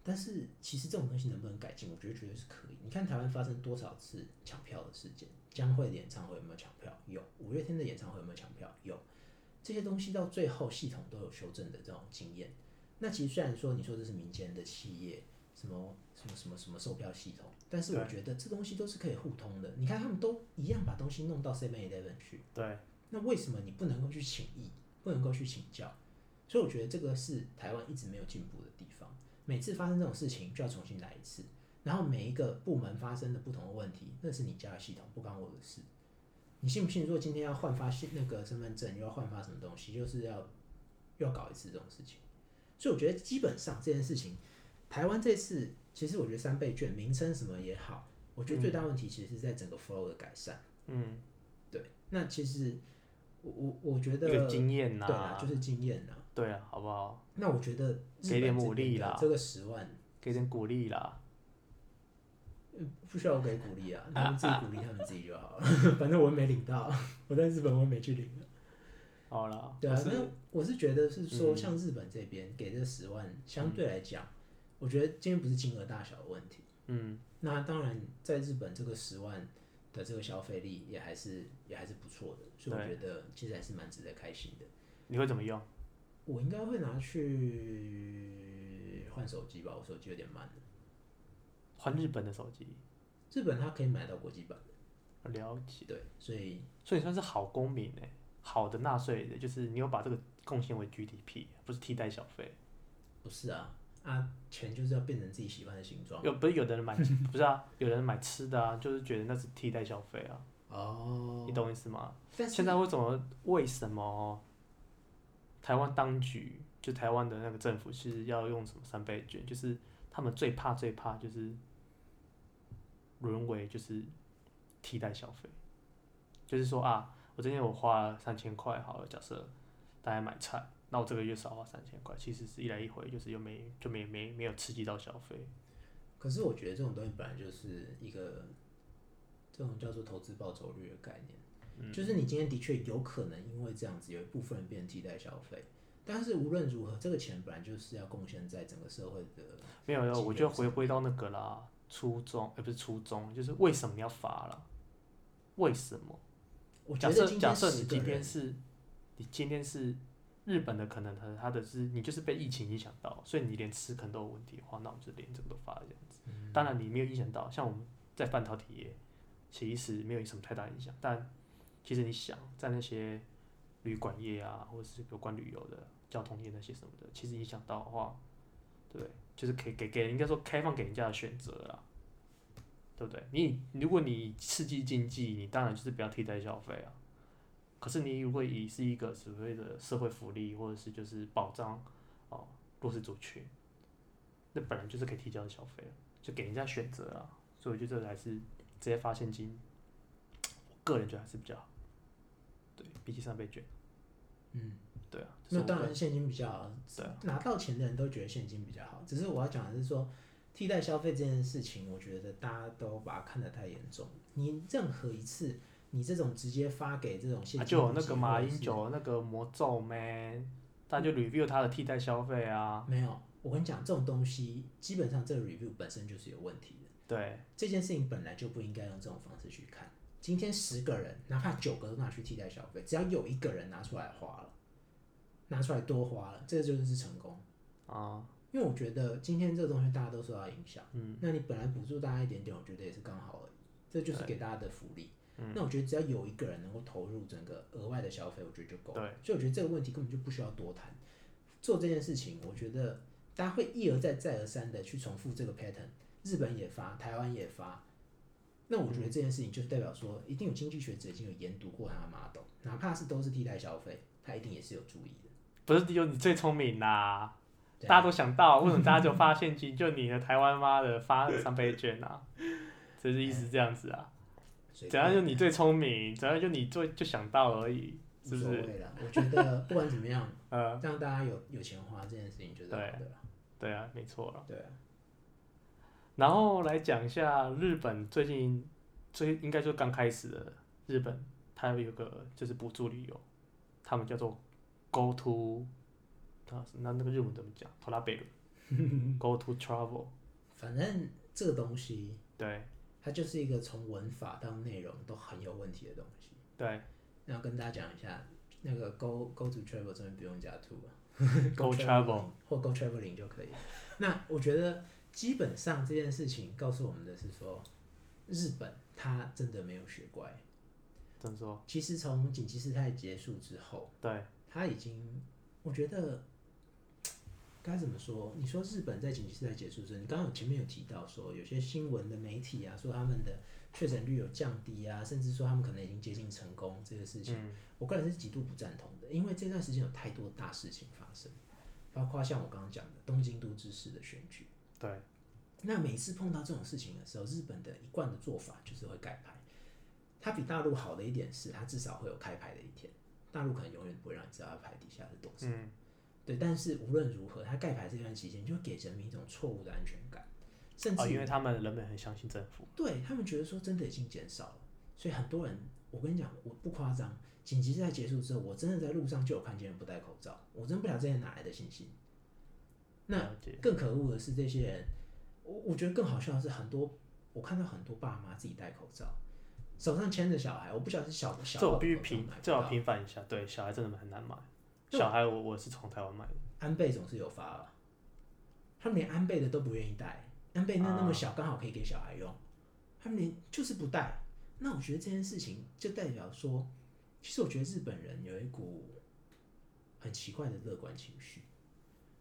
但是其实这种东西能不能改进？我觉得绝对是可以。你看台湾发生多少次抢票的事件？江蕙的演唱会有没有抢票？有。五月天的演唱会有没有抢票？有。这些东西到最后系统都有修正的这种经验。那其实虽然说你说这是民间的企业，什么什么什么什么售票系统，但是我觉得这东西都是可以互通的。你看他们都一样把东西弄到 Seven Eleven 去。对。那为什么你不能够去请益，不能够去请教？所以我觉得这个是台湾一直没有进步的地方。每次发生这种事情就要重新来一次，然后每一个部门发生的不同的问题，那是你家的系统，不关我的事。你信不信？如果今天要换发新那个身份证，又要换发什么东西，就是要又要搞一次这种事情。所以我觉得基本上这件事情，台湾这次其实我觉得三倍券名称什么也好，我觉得最大问题其实是在整个 flow 的改善。嗯，对。那其实我我我觉得经验呐，对啊，就是经验呐。对啊，好不好？那我觉得给点鼓励啦，这个十万，给点鼓励啦。不需要我给鼓励啊，他们自己鼓励他们自己就好了。反正我没领到，我在日本我也没去领。好了，对啊，那我是觉得是说，像日本这边给这十万，相对来讲，我觉得今天不是金额大小的问题。嗯，那当然，在日本这个十万的这个消费力也还是也还是不错的，所以我觉得其实还是蛮值得开心的。你会怎么用？我应该会拿去换手机吧，我手机有点慢换日本的手机，日本它可以买到国际版的。了解。对，所以所以算是好公民哎。好的纳税人，就是你有把这个贡献为 GDP，不是替代小费。不是啊，啊，钱就是要变成自己喜欢的形状。有不是有的人买，不是啊，有人买吃的啊，就是觉得那是替代消费啊。哦。你懂意思吗？现在为什么？为什么？台湾当局就台湾的那个政府是要用什么三倍券？就是他们最怕最怕就是沦为就是替代消费，就是说啊。我今天我花了三千块，好了，假设大家买菜，那我这个月少花三千块，其实是一来一回，就是又没就没没没有刺激到消费。可是我觉得这种东西本来就是一个这种叫做投资报酬率的概念，就是你今天的确有可能因为这样子有一部分人变替代消费，但是无论如何，这个钱本来就是要贡献在整个社会的。没有，我觉得回归到那个啦，初衷，而不是初衷，就是为什么你要罚了？为什么？假设假设你今天是，你今天是日本的，可能他他的是你就是被疫情影响到，所以你连吃可能都有问题的话，那我们就连这个都发这样子。当然你没有影响到，像我们在半导体业，其实没有什么太大影响。但其实你想在那些旅馆业啊，或者是有关旅游的、交通业那些什么的，其实你想到的话，对，就是可以给给应该说开放给人家的选择啦。对不对？你如果你刺激经济，你当然就是不要替代消费啊。可是你如果以是一个所谓的社会福利，或者是就是保障哦弱势族群，那本来就是可以提交的消费就给人家选择啊。所以我觉得这还是直接发现金，我个人觉得还是比较好。对比起三倍券，嗯，对啊。那当然现金比较好，对，拿到钱的人都觉得现金比较好。只是我要讲的是说。替代消费这件事情，我觉得大家都把它看得太严重。你任何一次，你这种直接发给这种现金，就有那个马英九那个魔咒咩，他就 review 他的替代消费啊。没有，我跟你讲，这种东西基本上这个 review 本身就是有问题的。对，这件事情本来就不应该用这种方式去看。今天十个人，哪怕九个都拿去替代消费，只要有一个人拿出来花了，拿出来多花了，这个就是成功啊。因为我觉得今天这个东西大家都受到影响，嗯，那你本来补助大家一点点，我觉得也是刚好而已，这就是给大家的福利。嗯，那我觉得只要有一个人能够投入整个额外的消费，我觉得就够。对，所以我觉得这个问题根本就不需要多谈。做这件事情，我觉得大家会一而再再而三的去重复这个 pattern，日本也发，台湾也发。那我觉得这件事情就是代表说，一定有经济学者已经有研读过他的 model，哪怕是都是替代消费，他一定也是有注意的。不是有你最聪明啦。大家都想到，为什么大家就发现金？就你的台湾妈的发三倍券啊，这是意思这样子啊？怎样就你最聪明？怎样就你最就想到而已？是不是？我觉得不管怎么样，呃，让大家有有钱花这件事情就是对的。对啊，没错了。对啊。然后来讲一下日本最近最应该就刚开始的日本，它有个就是补助旅游，他们叫做 Go to。那那个日文怎么讲？托拉贝鲁，Go to travel。反正这个东西，对，它就是一个从文法到内容都很有问题的东西。对，那要跟大家讲一下，那个 Go Go to travel 这边不用加 to 啊，Go travel 或 Go traveling 就可以。那我觉得基本上这件事情告诉我们的是说，日本它真的没有学乖。怎么说？其实从紧急事态结束之后，对，它已经，我觉得。该怎么说？你说日本在紧急事态结束之后，你刚刚前面有提到说，有些新闻的媒体啊，说他们的确诊率有降低啊，甚至说他们可能已经接近成功这个事情，我个人是极度不赞同的。因为这段时间有太多大事情发生，包括像我刚刚讲的东京都知事的选举。对。那每次碰到这种事情的时候，日本的一贯的做法就是会盖牌。它比大陆好的一点是，它至少会有开牌的一天。大陆可能永远不会让你知道牌底下是董事。对，但是无论如何，它盖牌这段期间就会给人民一种错误的安全感。甚至因为他们人们很相信政府，对他们觉得说真的已经减少了，所以很多人，我跟你讲，我不夸张，紧急事态结束之后，我真的在路上就有看见人不戴口罩，我真不晓得这些哪来的信心。那更可恶的是这些人，我我觉得更好笑的是很多，我看到很多爸妈自己戴口罩，手上牵着小孩，我不晓得是小的小。这我必须平，这要平反一下，对，小孩真的很难买。小孩我我是从台湾买的，安倍总是有发了，他们连安倍的都不愿意戴，安倍那那么小，刚好可以给小孩用，他们连就是不戴。那我觉得这件事情就代表说，其实我觉得日本人有一股很奇怪的乐观情绪。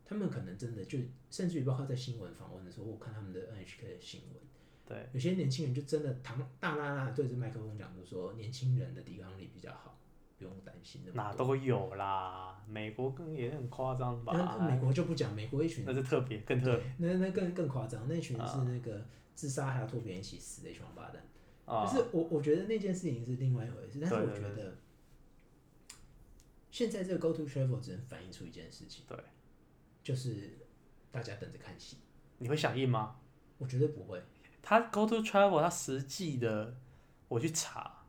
他们可能真的就，甚至于包括在新闻访问的时候，我看他们的 NHK 的新闻，对，有些年轻人就真的堂大啦啦对着麦克风讲，就说年轻人的抵抗力比较好，不用担心的。哪都有啦，美国更也很夸张吧？那美国就不讲，美国一群那是特别更特别，那那更更夸张，那群是那个自杀还要拖别人一起死的一群王八蛋。就是我我觉得那件事情是另外一回事，但是我觉得现在这个 Go to Travel 只能反映出一件事情，对。就是大家等着看戏，你会响应吗？我绝对不会。他 Go to Travel，他实际的我去查，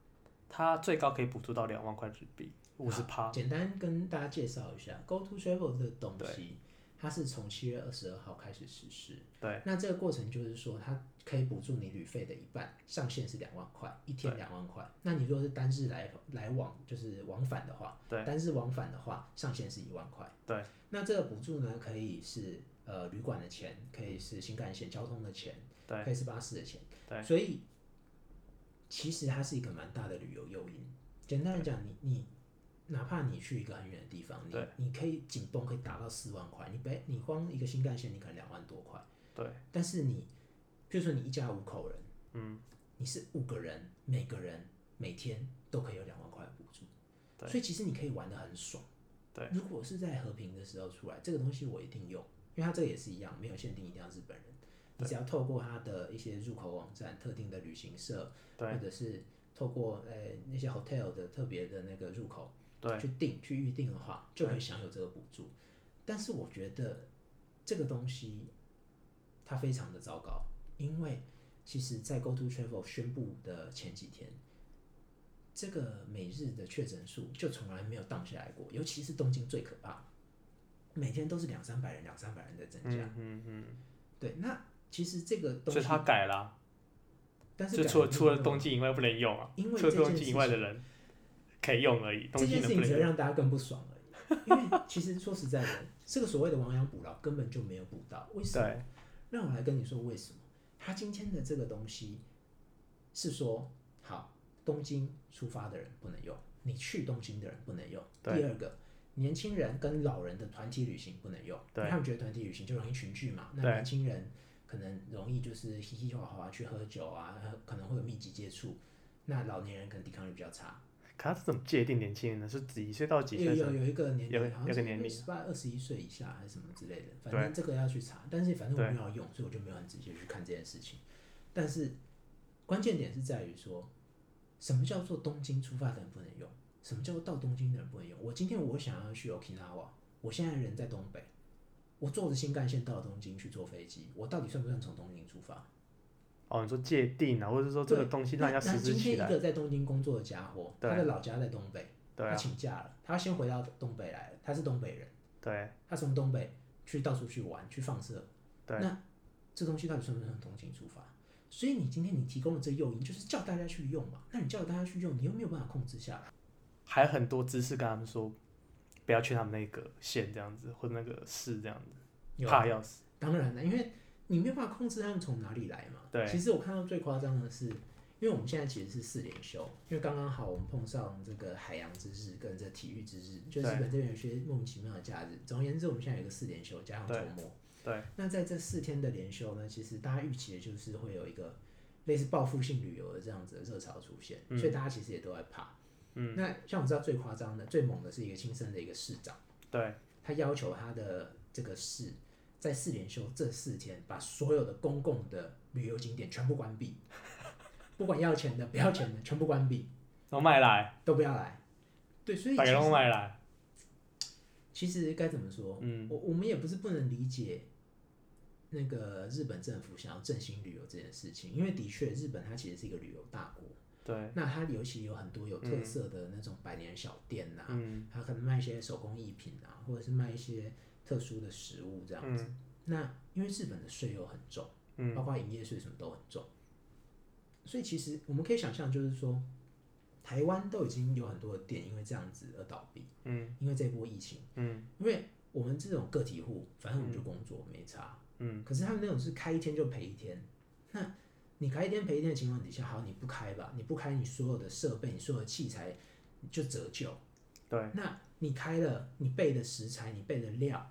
他最高可以补助到两万块日币，五十趴。简单跟大家介绍一下 Go to Travel 这个东西。它是从七月二十二号开始实施，对。那这个过程就是说，它可以补助你旅费的一半，上限是两万块，一天两万块。那你如果是单日来来往，就是往返的话，对。单日往返的话，上限是一万块，对。那这个补助呢，可以是呃旅馆的钱，可以是新干线交通的钱，对，可以是巴士的钱，对。所以其实它是一个蛮大的旅游诱因。简单来讲，你你。哪怕你去一个很远的地方，你你可以紧绷可以达到四万块，你别你光一个新干线你可能两万多块，对。但是你，比如说你一家五口人，嗯，你是五个人，每个人每天都可以有两万块的补助，对。所以其实你可以玩的很爽，对。如果是在和平的时候出来，这个东西我一定用，因为它这个也是一样，没有限定一定要日本人，你只要透过它的一些入口网站、特定的旅行社，或者是透过呃那些 hotel 的特别的那个入口。对，去订去预定的话，就可以享有这个补助。但是我觉得这个东西它非常的糟糕，因为其实，在 Go to Travel 宣布的前几天，这个每日的确诊数就从来没有荡下来过，尤其是东京最可怕，每天都是两三百人、两三百人在增加。嗯嗯。对，那其实这个东西，所以他改了，但是除了除了东京以外不能用啊，因为东京以外的人。可以用而已，这件事情只会让大家更不爽而已。因为其实说实在的，这个所谓的亡羊补牢根本就没有补到。为什么？让我来跟你说为什么。他今天的这个东西是说，好，东京出发的人不能用，你去东京的人不能用。第二个，年轻人跟老人的团体旅行不能用，因为他们觉得团体旅行就容易群聚嘛。那年轻人可能容易就是嘻嘻哈哈去喝酒啊，可能会有密集接触。那老年人可能抵抗力比较差。他是怎么界定年轻人呢？是几岁到几岁？有有有一个年龄，好像是十八、二十一岁以下还是什么之类的。反正这个要去查，但是反正我没有用，所以我就没有很直接去看这件事情。但是关键点是在于说，什么叫做东京出发的人不能用？什么叫做到东京的人不能用？我今天我想要去 Okinawa，我现在人在东北，我坐着新干线到东京去坐飞机，我到底算不算从东京出发？哦，你说界定啊，或者说这个东西让人家实施起来。那今天一个在东京工作的家伙，他的老家在东北，他请假了，他先回到东北来了。他是东北人，对，他从东北去到处去玩去放射。对，那这东西到底算不算从东京出发？所以你今天你提供的这诱因，就是叫大家去用嘛。那你叫大家去用，你又没有办法控制下来。还有很多知识跟他们说，不要去他们那个县这样子，或者那个市这样子，怕要死。当然了，因为。你没有办法控制他们从哪里来嘛？对。其实我看到最夸张的是，因为我们现在其实是四连休，因为刚刚好我们碰上这个海洋之日跟这体育之日，就日本这边有些莫名其妙的假日。总而言之，我们现在有个四连休加上周末。对。那在这四天的连休呢，其实大家预期的就是会有一个类似报复性旅游的这样子的热潮出现，所以大家其实也都在怕。嗯。那像我知道最夸张的、最猛的是一个亲生的一个市长，对，他要求他的这个市。在四连休这四天，把所有的公共的旅游景点全部关闭，不管要钱的、不要钱的，全部关闭，都卖来，都不要来。对，所以百龙卖来。其实该怎么说？嗯，我我们也不是不能理解那个日本政府想要振兴旅游这件事情，因为的确日本它其实是一个旅游大国。对。那它尤其有很多有特色的那种百年小店呐，它可能卖一些手工艺品啊，或者是卖一些特殊的食物这样子。那因为日本的税又很重，包括营业税什么都很重，所以其实我们可以想象，就是说台湾都已经有很多的店因为这样子而倒闭。嗯。因为这波疫情。嗯。因为我们这种个体户，反正我们就工作没差。嗯，可是他们那种是开一天就赔一天，那你开一天赔一天的情况底下，好，你不开吧，你不开，你所有的设备、你所有的器材就折旧。对，那你开了，你备的食材、你备的料，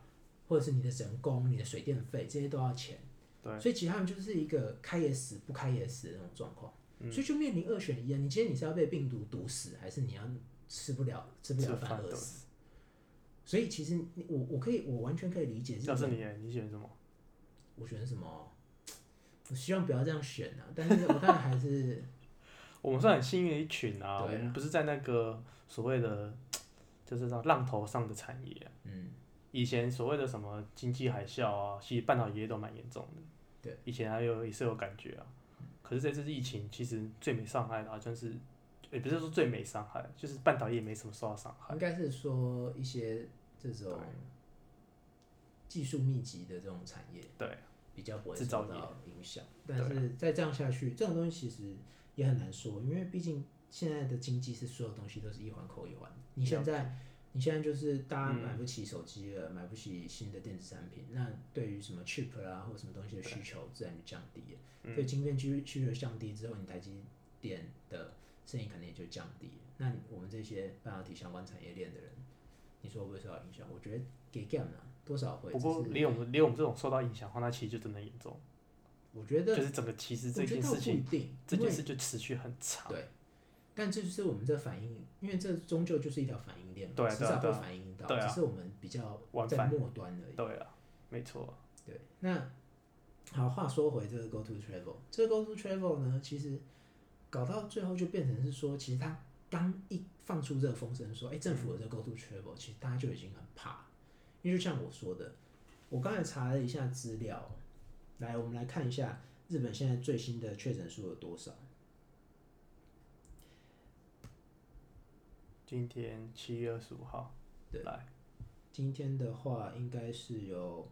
或者是你的人工、你的水电费，这些都要钱。对，所以其实他们就是一个开也死，不开也死的那种状况。所以就面临二选一啊，你今天你是要被病毒毒死，还是你要吃不了吃不了饭饿死？所以其实我我可以我完全可以理解。要是你，你选什么？我选什么？我希望不要这样选啊！但是我当然还是，我们算很幸运的一群啊。我们不是在那个所谓的，就是说浪头上的产业。嗯。以前所谓的什么经济海啸啊，其实半导体业都蛮严重的。对。以前还有也是有感觉啊。可是这次疫情，其实最没伤害的好像是，也不是说最没伤害，就是半导体也没什么受到伤害。应该是说一些这种技术密集的这种产业。对。比较不会受到影响，但是再这样下去，这种东西其实也很难说，因为毕竟现在的经济是所有东西都是一环扣一环。你现在，你现在就是大家买不起手机了，买不起新的电子产品，那对于什么 chip 啊或者什么东西的需求自然就降低了。所以晶片需需求降低之后，你台积电的生意肯定也就降低了。那我们这些半导体相关产业链的人，你说会不会受到影响？我觉得给 game 啊。多少会？不过连我们连我们这种受到影响的话，那其实就真的严重。我觉得就是整个其实这件事情，这件事就持续很长。对，但这就是我们这反应，因为这终究就是一条反应链，对，迟早会反应到，只是我们比较在末端而已。对啊，没错。对，那好，话说回这个 Go to Travel，这个 Go to Travel 呢，其实搞到最后就变成是说，其实他刚一放出这个风声说，哎，政府的这个 Go to Travel，其实大家就已经很怕。因为就像我说的，我刚才查了一下资料，来，我们来看一下日本现在最新的确诊数有多少。今天七月二十五号，对，来，今天的话应该是有。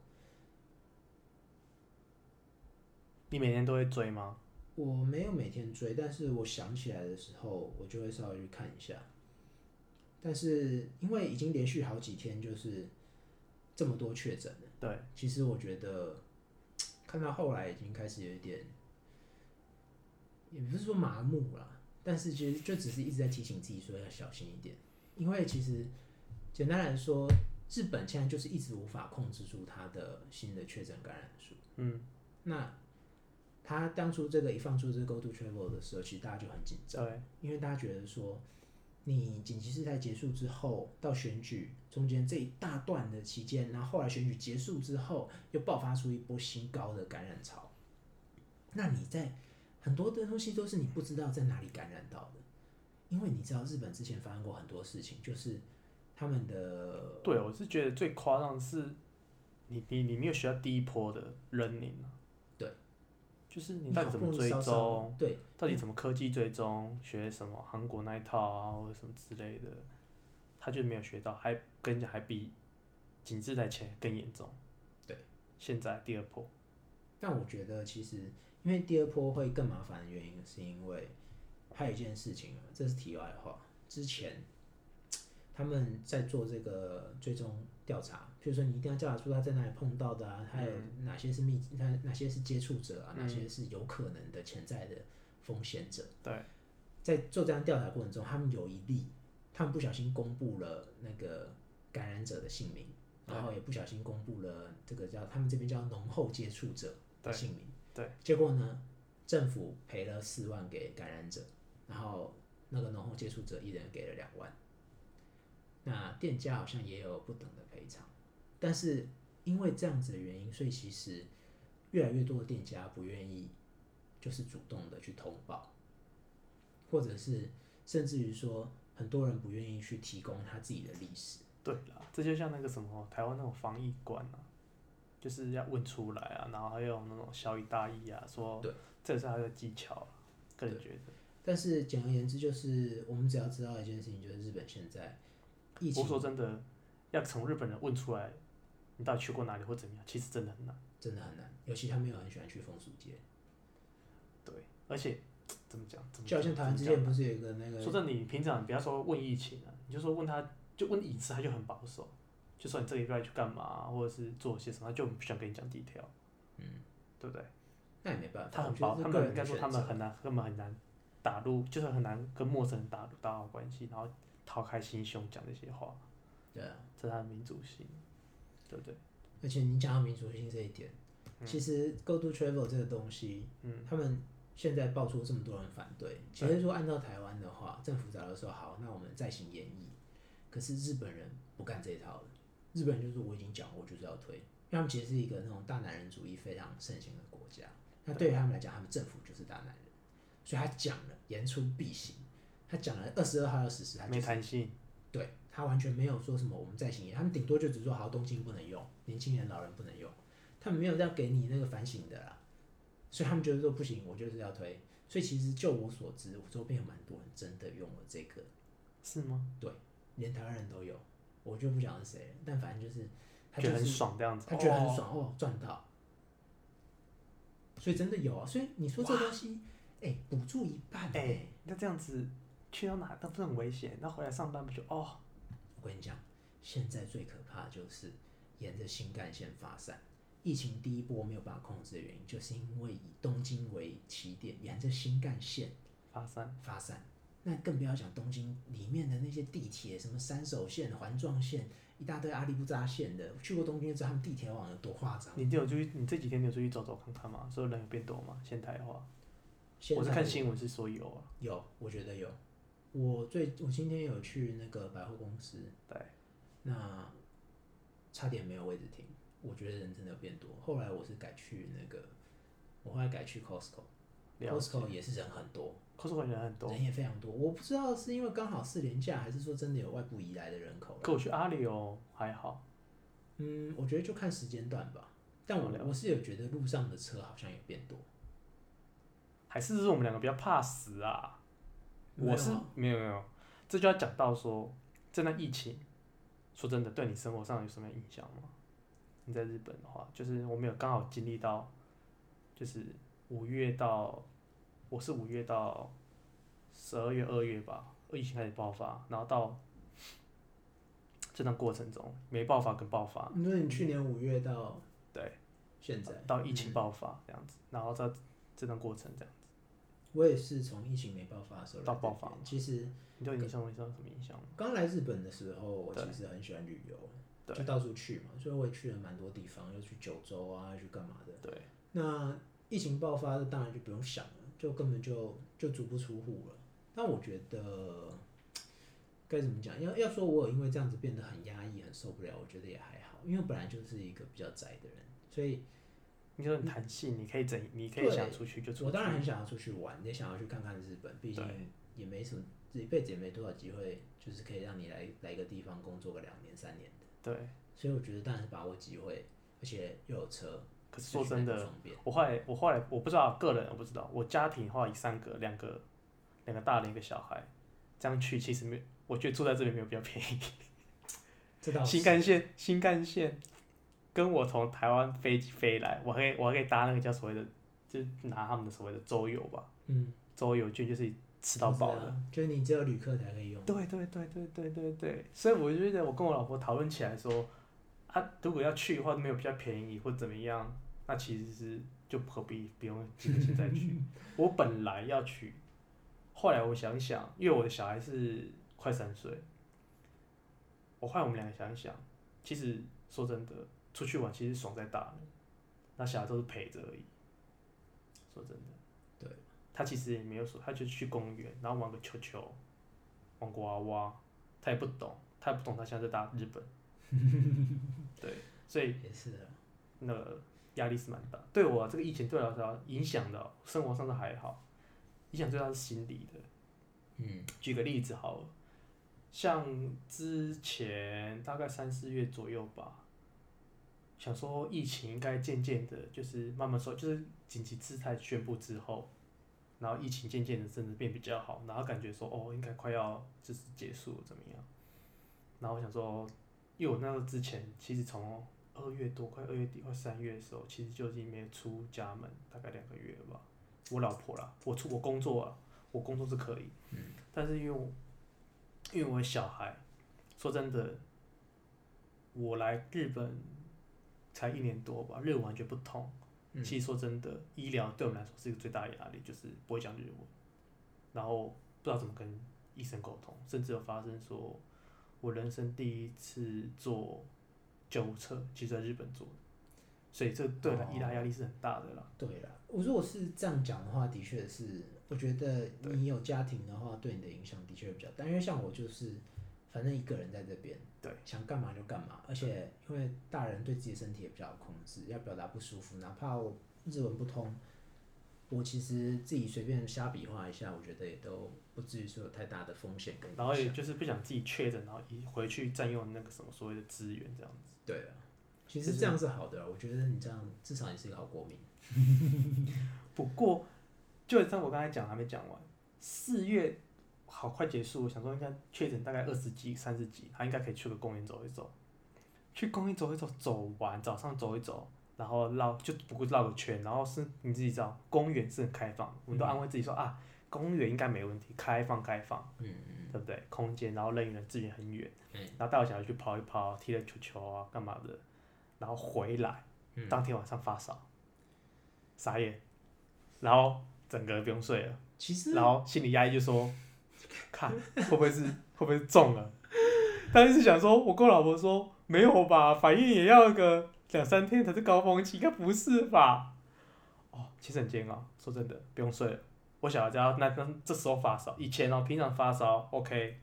你每天都会追吗？我没有每天追，但是我想起来的时候，我就会稍微去看一下。但是因为已经连续好几天，就是。这么多确诊了，对，其实我觉得 看到后来已经开始有一点，也不是说麻木了，但是其实就只是一直在提醒自己说要小心一点，因为其实简单来说，日本现在就是一直无法控制住它的新的确诊感染数。嗯，那他当初这个一放出这个 Go to Travel 的时候，其实大家就很紧张，对，因为大家觉得说。你紧急事态结束之后，到选举中间这一大段的期间，然后后来选举结束之后，又爆发出一波新高的感染潮。那你在很多的东西都是你不知道在哪里感染到的，因为你知道日本之前发生过很多事情，就是他们的。对，我是觉得最夸张的是，你你你没有学到第一波的人名就是你到底怎么追踪？对，到底怎么科技追踪？学什么韩国那一套啊，或者什么之类的，他就没有学到，还跟着还比紧致在前更严重。对，现在第二波。但我觉得其实，因为第二波会更麻烦的原因，是因为还有一件事情啊，这是题外话。之前他们在做这个追踪。调查，比如说你一定要调查出他在哪里碰到的啊，还有哪些是密，哪哪些是接触者啊，哪些是有可能的潜在的风险者。对，在做这样调查过程中，他们有一例，他们不小心公布了那个感染者的姓名，然后也不小心公布了这个叫他们这边叫浓厚接触者的姓名。对，结果呢，政府赔了四万给感染者，然后那个浓厚接触者一人给了两万。那店家好像也有不等的赔偿，但是因为这样子的原因，所以其实越来越多的店家不愿意，就是主动的去通报，或者是甚至于说，很多人不愿意去提供他自己的历史。对了，这就像那个什么台湾那种防疫馆啊，就是要问出来啊，然后还有那种小以大意啊，说这是他的技巧，个人觉得。但是简而言之，就是我们只要知道一件事情，就是日本现在疫情。我说真的，要从日本人问出来，你到底去过哪里或怎么样，其实真的很难，真的很难。尤其他没有很喜欢去风俗街。对，而且怎么讲？就好像台湾之前不是有一个那个？说真的，你平常不要说问疫情啊，你就说问他就问隐私，他就很保守，就说你这礼拜去干嘛，或者是做些什么，他就不想跟你讲 detail，。嗯，对不对？那也没办法。他很保，他们应该说他们很难，根本很难。打入就是很难跟陌生人打入打好关系，然后掏开心胸讲这些话。对啊，这是他的民族性，对不对？而且你讲到民族性这一点，其实 Go to Travel 这个东西，嗯，他们现在爆出这么多人反对。其实说按照台湾的话，政府早就说好，那我们再行演绎。可是日本人不干这一套的，日本人就是我已经讲，我就是要推。因为他们其实是一个那种大男人主义非常盛行的国家，那对于他们来讲，他们政府就是大男人。所以他讲了言出必行，他讲了二十二号要实施，他没弹性，对他完全没有说什么我们再行，他们顶多就只说好东京不能用，年轻人老人不能用，他们没有要给你那个反省的啦，所以他们觉得说不行，我就是要推，所以其实就我所知，我周边有蛮多人真的用了这个，是吗？对，连台湾人都有，我就不讲是谁，但反正就是他就很爽这样子，他觉得很爽哦，赚到，所以真的有啊，所以你说这东西。哎，补助一半哎，那这样子去到哪都是很危险？那回来上班不就哦？我跟你讲，现在最可怕的就是沿着新干线发散。疫情第一波没有办法控制的原因，就是因为以东京为起点，沿着新干线发散发散。那更不要讲东京里面的那些地铁，什么三手线、环状线，一大堆阿里不扎线的。去过东京知道他们地铁网有多夸张。你有出去？你这几天有出去走走看看吗？所以人有变多吗？现代化？我是看新闻是说有啊，有，我觉得有。我最我今天有去那个百货公司，对，那差点没有位置停，我觉得人真的有变多。后来我是改去那个，我后来改去 Costco，Costco 也是人很多，Costco 人很多，人也非常多。我不知道是因为刚好是廉价，还是说真的有外部移来的人口。可我去阿里哦，还好。嗯，我觉得就看时间段吧。但我我是有觉得路上的车好像有变多。还是是我们两个比较怕死啊？我是没有没有，这就要讲到说，这段疫情，说真的，对你生活上有什么影响吗？你在日本的话，就是我们有刚好经历到，就是五月到，我是五月到十二月二月吧，疫情开始爆发，然后到 这段过程中没爆发跟爆发。那你去年五月到对，现在到疫情爆发这样子，然后在这段过程这样子。我也是从疫情没爆发的时候到爆发，其实你对你生活受到什么影响？刚来日本的时候，我其实很喜欢旅游，就到处去嘛，所以我也去了蛮多地方，又去九州啊，去干嘛的。对。那疫情爆发，当然就不用想了，就根本就就足不出户了。但我觉得该怎么讲？要要说我有因为这样子变得很压抑、很受不了，我觉得也还好，因为本来就是一个比较宅的人，所以。你说很弹性，你可以整，你可以想出去就出去。我当然很想要出去玩，也想要去看看日本，毕竟也没什么，这一辈子也没多少机会，就是可以让你来来一个地方工作个两年三年的。对。所以我觉得当然是把握机会，而且又有车。可是说真的，我后来我后来我不知道个人我不知道，我家庭话以三个两个两个大人一个小孩这样去，其实没，我觉得住在这边没有比较便宜。这道新干线，新干线。跟我从台湾飞机飞来，我还我还可以搭那个叫所谓的，就拿他们的所谓的周游吧。嗯。周游券就是吃到饱的。就是你只有旅客才可以用。对对对对对对对，所以我就觉得我跟我老婆讨论起来说，啊，如果要去的话没有比较便宜或怎么样，那其实是就何必不用现在去。我本来要去，后来我想想，因为我的小孩是快三岁，我后来我们两个想一想，其实说真的。出去玩其实爽在大人，那小孩都是陪着而已。说真的，对，他其实也没有说，他就去公园，然后玩个球球，玩娃娃，他也不懂，他也不懂他现在在大日本。对，所以也是，那个压力是蛮大。对我这个疫情对我来说影响的生活上的还好，影响最大是心理的。嗯，举个例子好了，像之前大概三四月左右吧。想说疫情应该渐渐的，就是慢慢说，就是紧急事态宣布之后，然后疫情渐渐的真的变比较好，然后感觉说哦，应该快要就是结束怎么样？然后我想说，因为我那个之前其实从二月多快二月底快三月的时候，其实就已经没出家门大概两个月了吧。我老婆啦，我出我工作啊，我工作是可以，嗯但是因为因为我小孩，说真的，我来日本才一年多吧，日文完全不通。其实说真的，医疗对我们来说是一个最大的压力，就是不会讲日文，然后不知道怎么跟医生沟通，甚至有发生说，我人生第一次做救护车，其实在日本做的，所以这对医疗压力是很大的啦。对啦，我如果是这样讲的话，的确是，我觉得你有家庭的话，对你的影响的确比较大。因为像我就是，反正一个人在这边，对，想干嘛就干嘛。而且因为大人对自己的身体也比较有控制，要表达不舒服，哪怕我日文不通，我其实自己随便瞎比划一下，我觉得也都不至于说有太大的风险跟。然后也就是不想自己确诊，然后一回去占用那个什么所谓的资源这样子。对啊，其实这样是好的，我觉得你这样至少你是一个好国民。不过，就像我刚才讲还没讲完，四月好快结束，我想说应该确诊大概二十几、三十几，他应该可以去个公园走一走。去公园走一走，走完早上走一走，然后绕就不会绕个圈，然后是你自己知道，公园是很开放，我们都安慰自己说啊，公园应该没问题，开放开放，嗯嗯，对不对？空间，然后人与人之间很远，嗯，然后带我小孩去跑一跑，踢了球球啊，干嘛的，然后回来，当天晚上发烧。傻眼，然后整个不用睡了，其实，然后心理压抑就说，看会不会是会不会中了，但是想说，我跟我老婆说没有吧，反应也要个两三天才是高峰期，应该不是吧？哦，其实很煎熬，说真的，不用睡了。我小孩家那那这时候发烧，以前哦平常发烧 OK，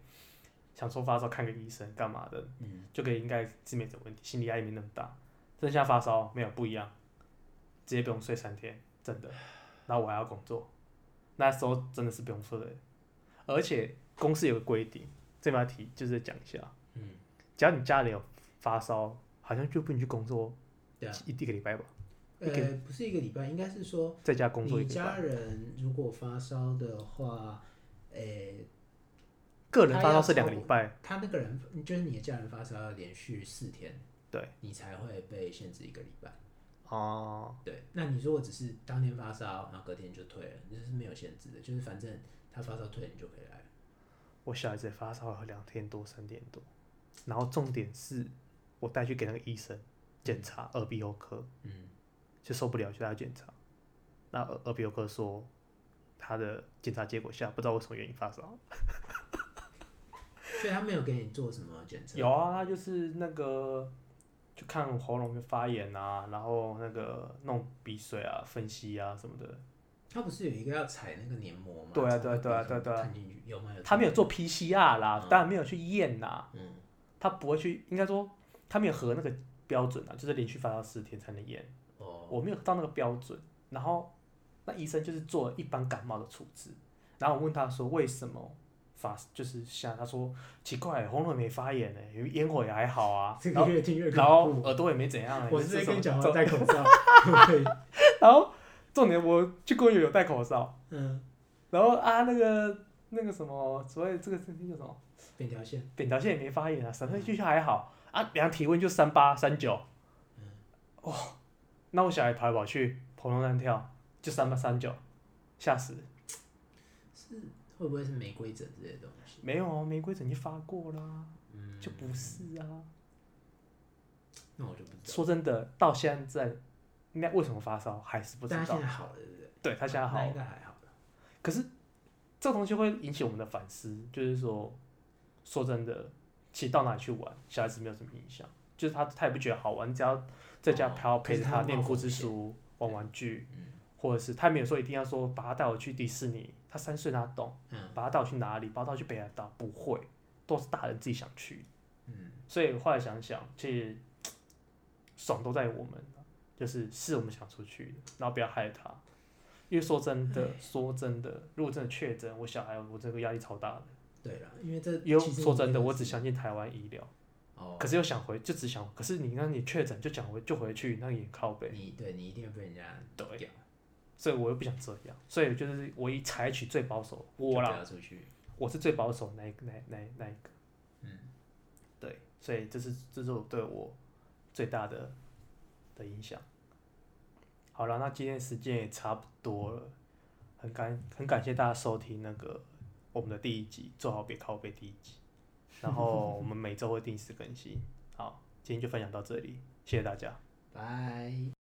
想说发烧看个医生干嘛的，嗯，就可以应该是没什么问题，心理压力没那么大。剩下发烧没有不一样。直接不用睡三天，真的。然后我还要工作，那时候真的是不用睡的。而且公司有个规定，这边要提就是讲一下，嗯，只要你家里有发烧，好像就不能去工作，一一个礼拜吧。呃，不是一个礼拜，应该是说在家工作。你家人如果发烧的话，呃，个人发烧是两个礼拜。他那个人就是你的家人发烧要连续四天，对，你才会被限制一个礼拜。哦，对，那你如果只是当天发烧，然后隔天就退了，这是没有限制的，就是反正他发烧退了，你就可以来。我小孩子发烧了两天多，三点多，然后重点是我带去给那个医生检查耳鼻喉科，嗯，就受不了，就带他检查。那耳耳鼻喉科说他的检查结果下不知道为什么原因发烧，所以他没有给你做什么检查？有啊，他就是那个。就看喉咙发炎啊，然后那个弄鼻水啊、分析啊什么的。他不是有一个要采那个黏膜吗？对啊，对啊，对啊，对啊。看进去有没有？他没有做 PCR 啦，当然没有去验呐。嗯。他不会去，应该说他没有合那个标准啊，就是连续发烧四天才能验。哦。我没有到那个标准，然后那医生就是做一般感冒的处置，然后我问他说为什么？发就是像他说奇怪，喉咙没发炎呢，烟火也还好啊，然后然后耳朵也没怎样。我直接跟你讲，戴口罩。然后重点我去公园有戴口罩。嗯。然后啊，那个那个什么，所谓这个是那个什么？扁桃腺。扁桃腺也没发炎啊，什么就还好啊，量体温就三八三九。嗯。哇，那我小孩跑来跑去，跑龙乱跳，就三八三九，吓死。是。会不会是玫瑰疹这些东西？没有啊，玫瑰疹已经发过啦，就不是啊。那我就不知道。说真的，到现在，那为什么发烧还是不知道？但现在好了，对不对？对他现在好，应该还好可是，这东西会引起我们的反思，就是说，说真的，其实到哪里去玩，小孩子没有什么影响，就是他他也不觉得好玩，只要在家陪陪着他念故事书、玩玩具。或者是他没有说一定要说把他带我去迪士尼，他三岁他懂，把他带我去哪里，把他带我去北海道，不会，都是大人自己想去，嗯，所以后来想想，其实 爽都在我们，就是是我们想出去的，然后不要害他，因为说真的，说真的，如果真的确诊，我小孩我这个压力超大的，对了，因为这有说真的，我只相信台湾医疗，哦。可是又想回，就只想，可是你那你确诊就讲回就回去，那也靠背。你对你一定会被人家对。所以我又不想这样，所以就是我一采取最保守，我啦，我是最保守那那那那一个。嗯。对，所以这是这是我对我最大的的影响。好了，那今天时间也差不多了，很感很感谢大家收听那个我们的第一集，做好别靠背第一集。然后我们每周会定时更新。好，今天就分享到这里，谢谢大家，拜。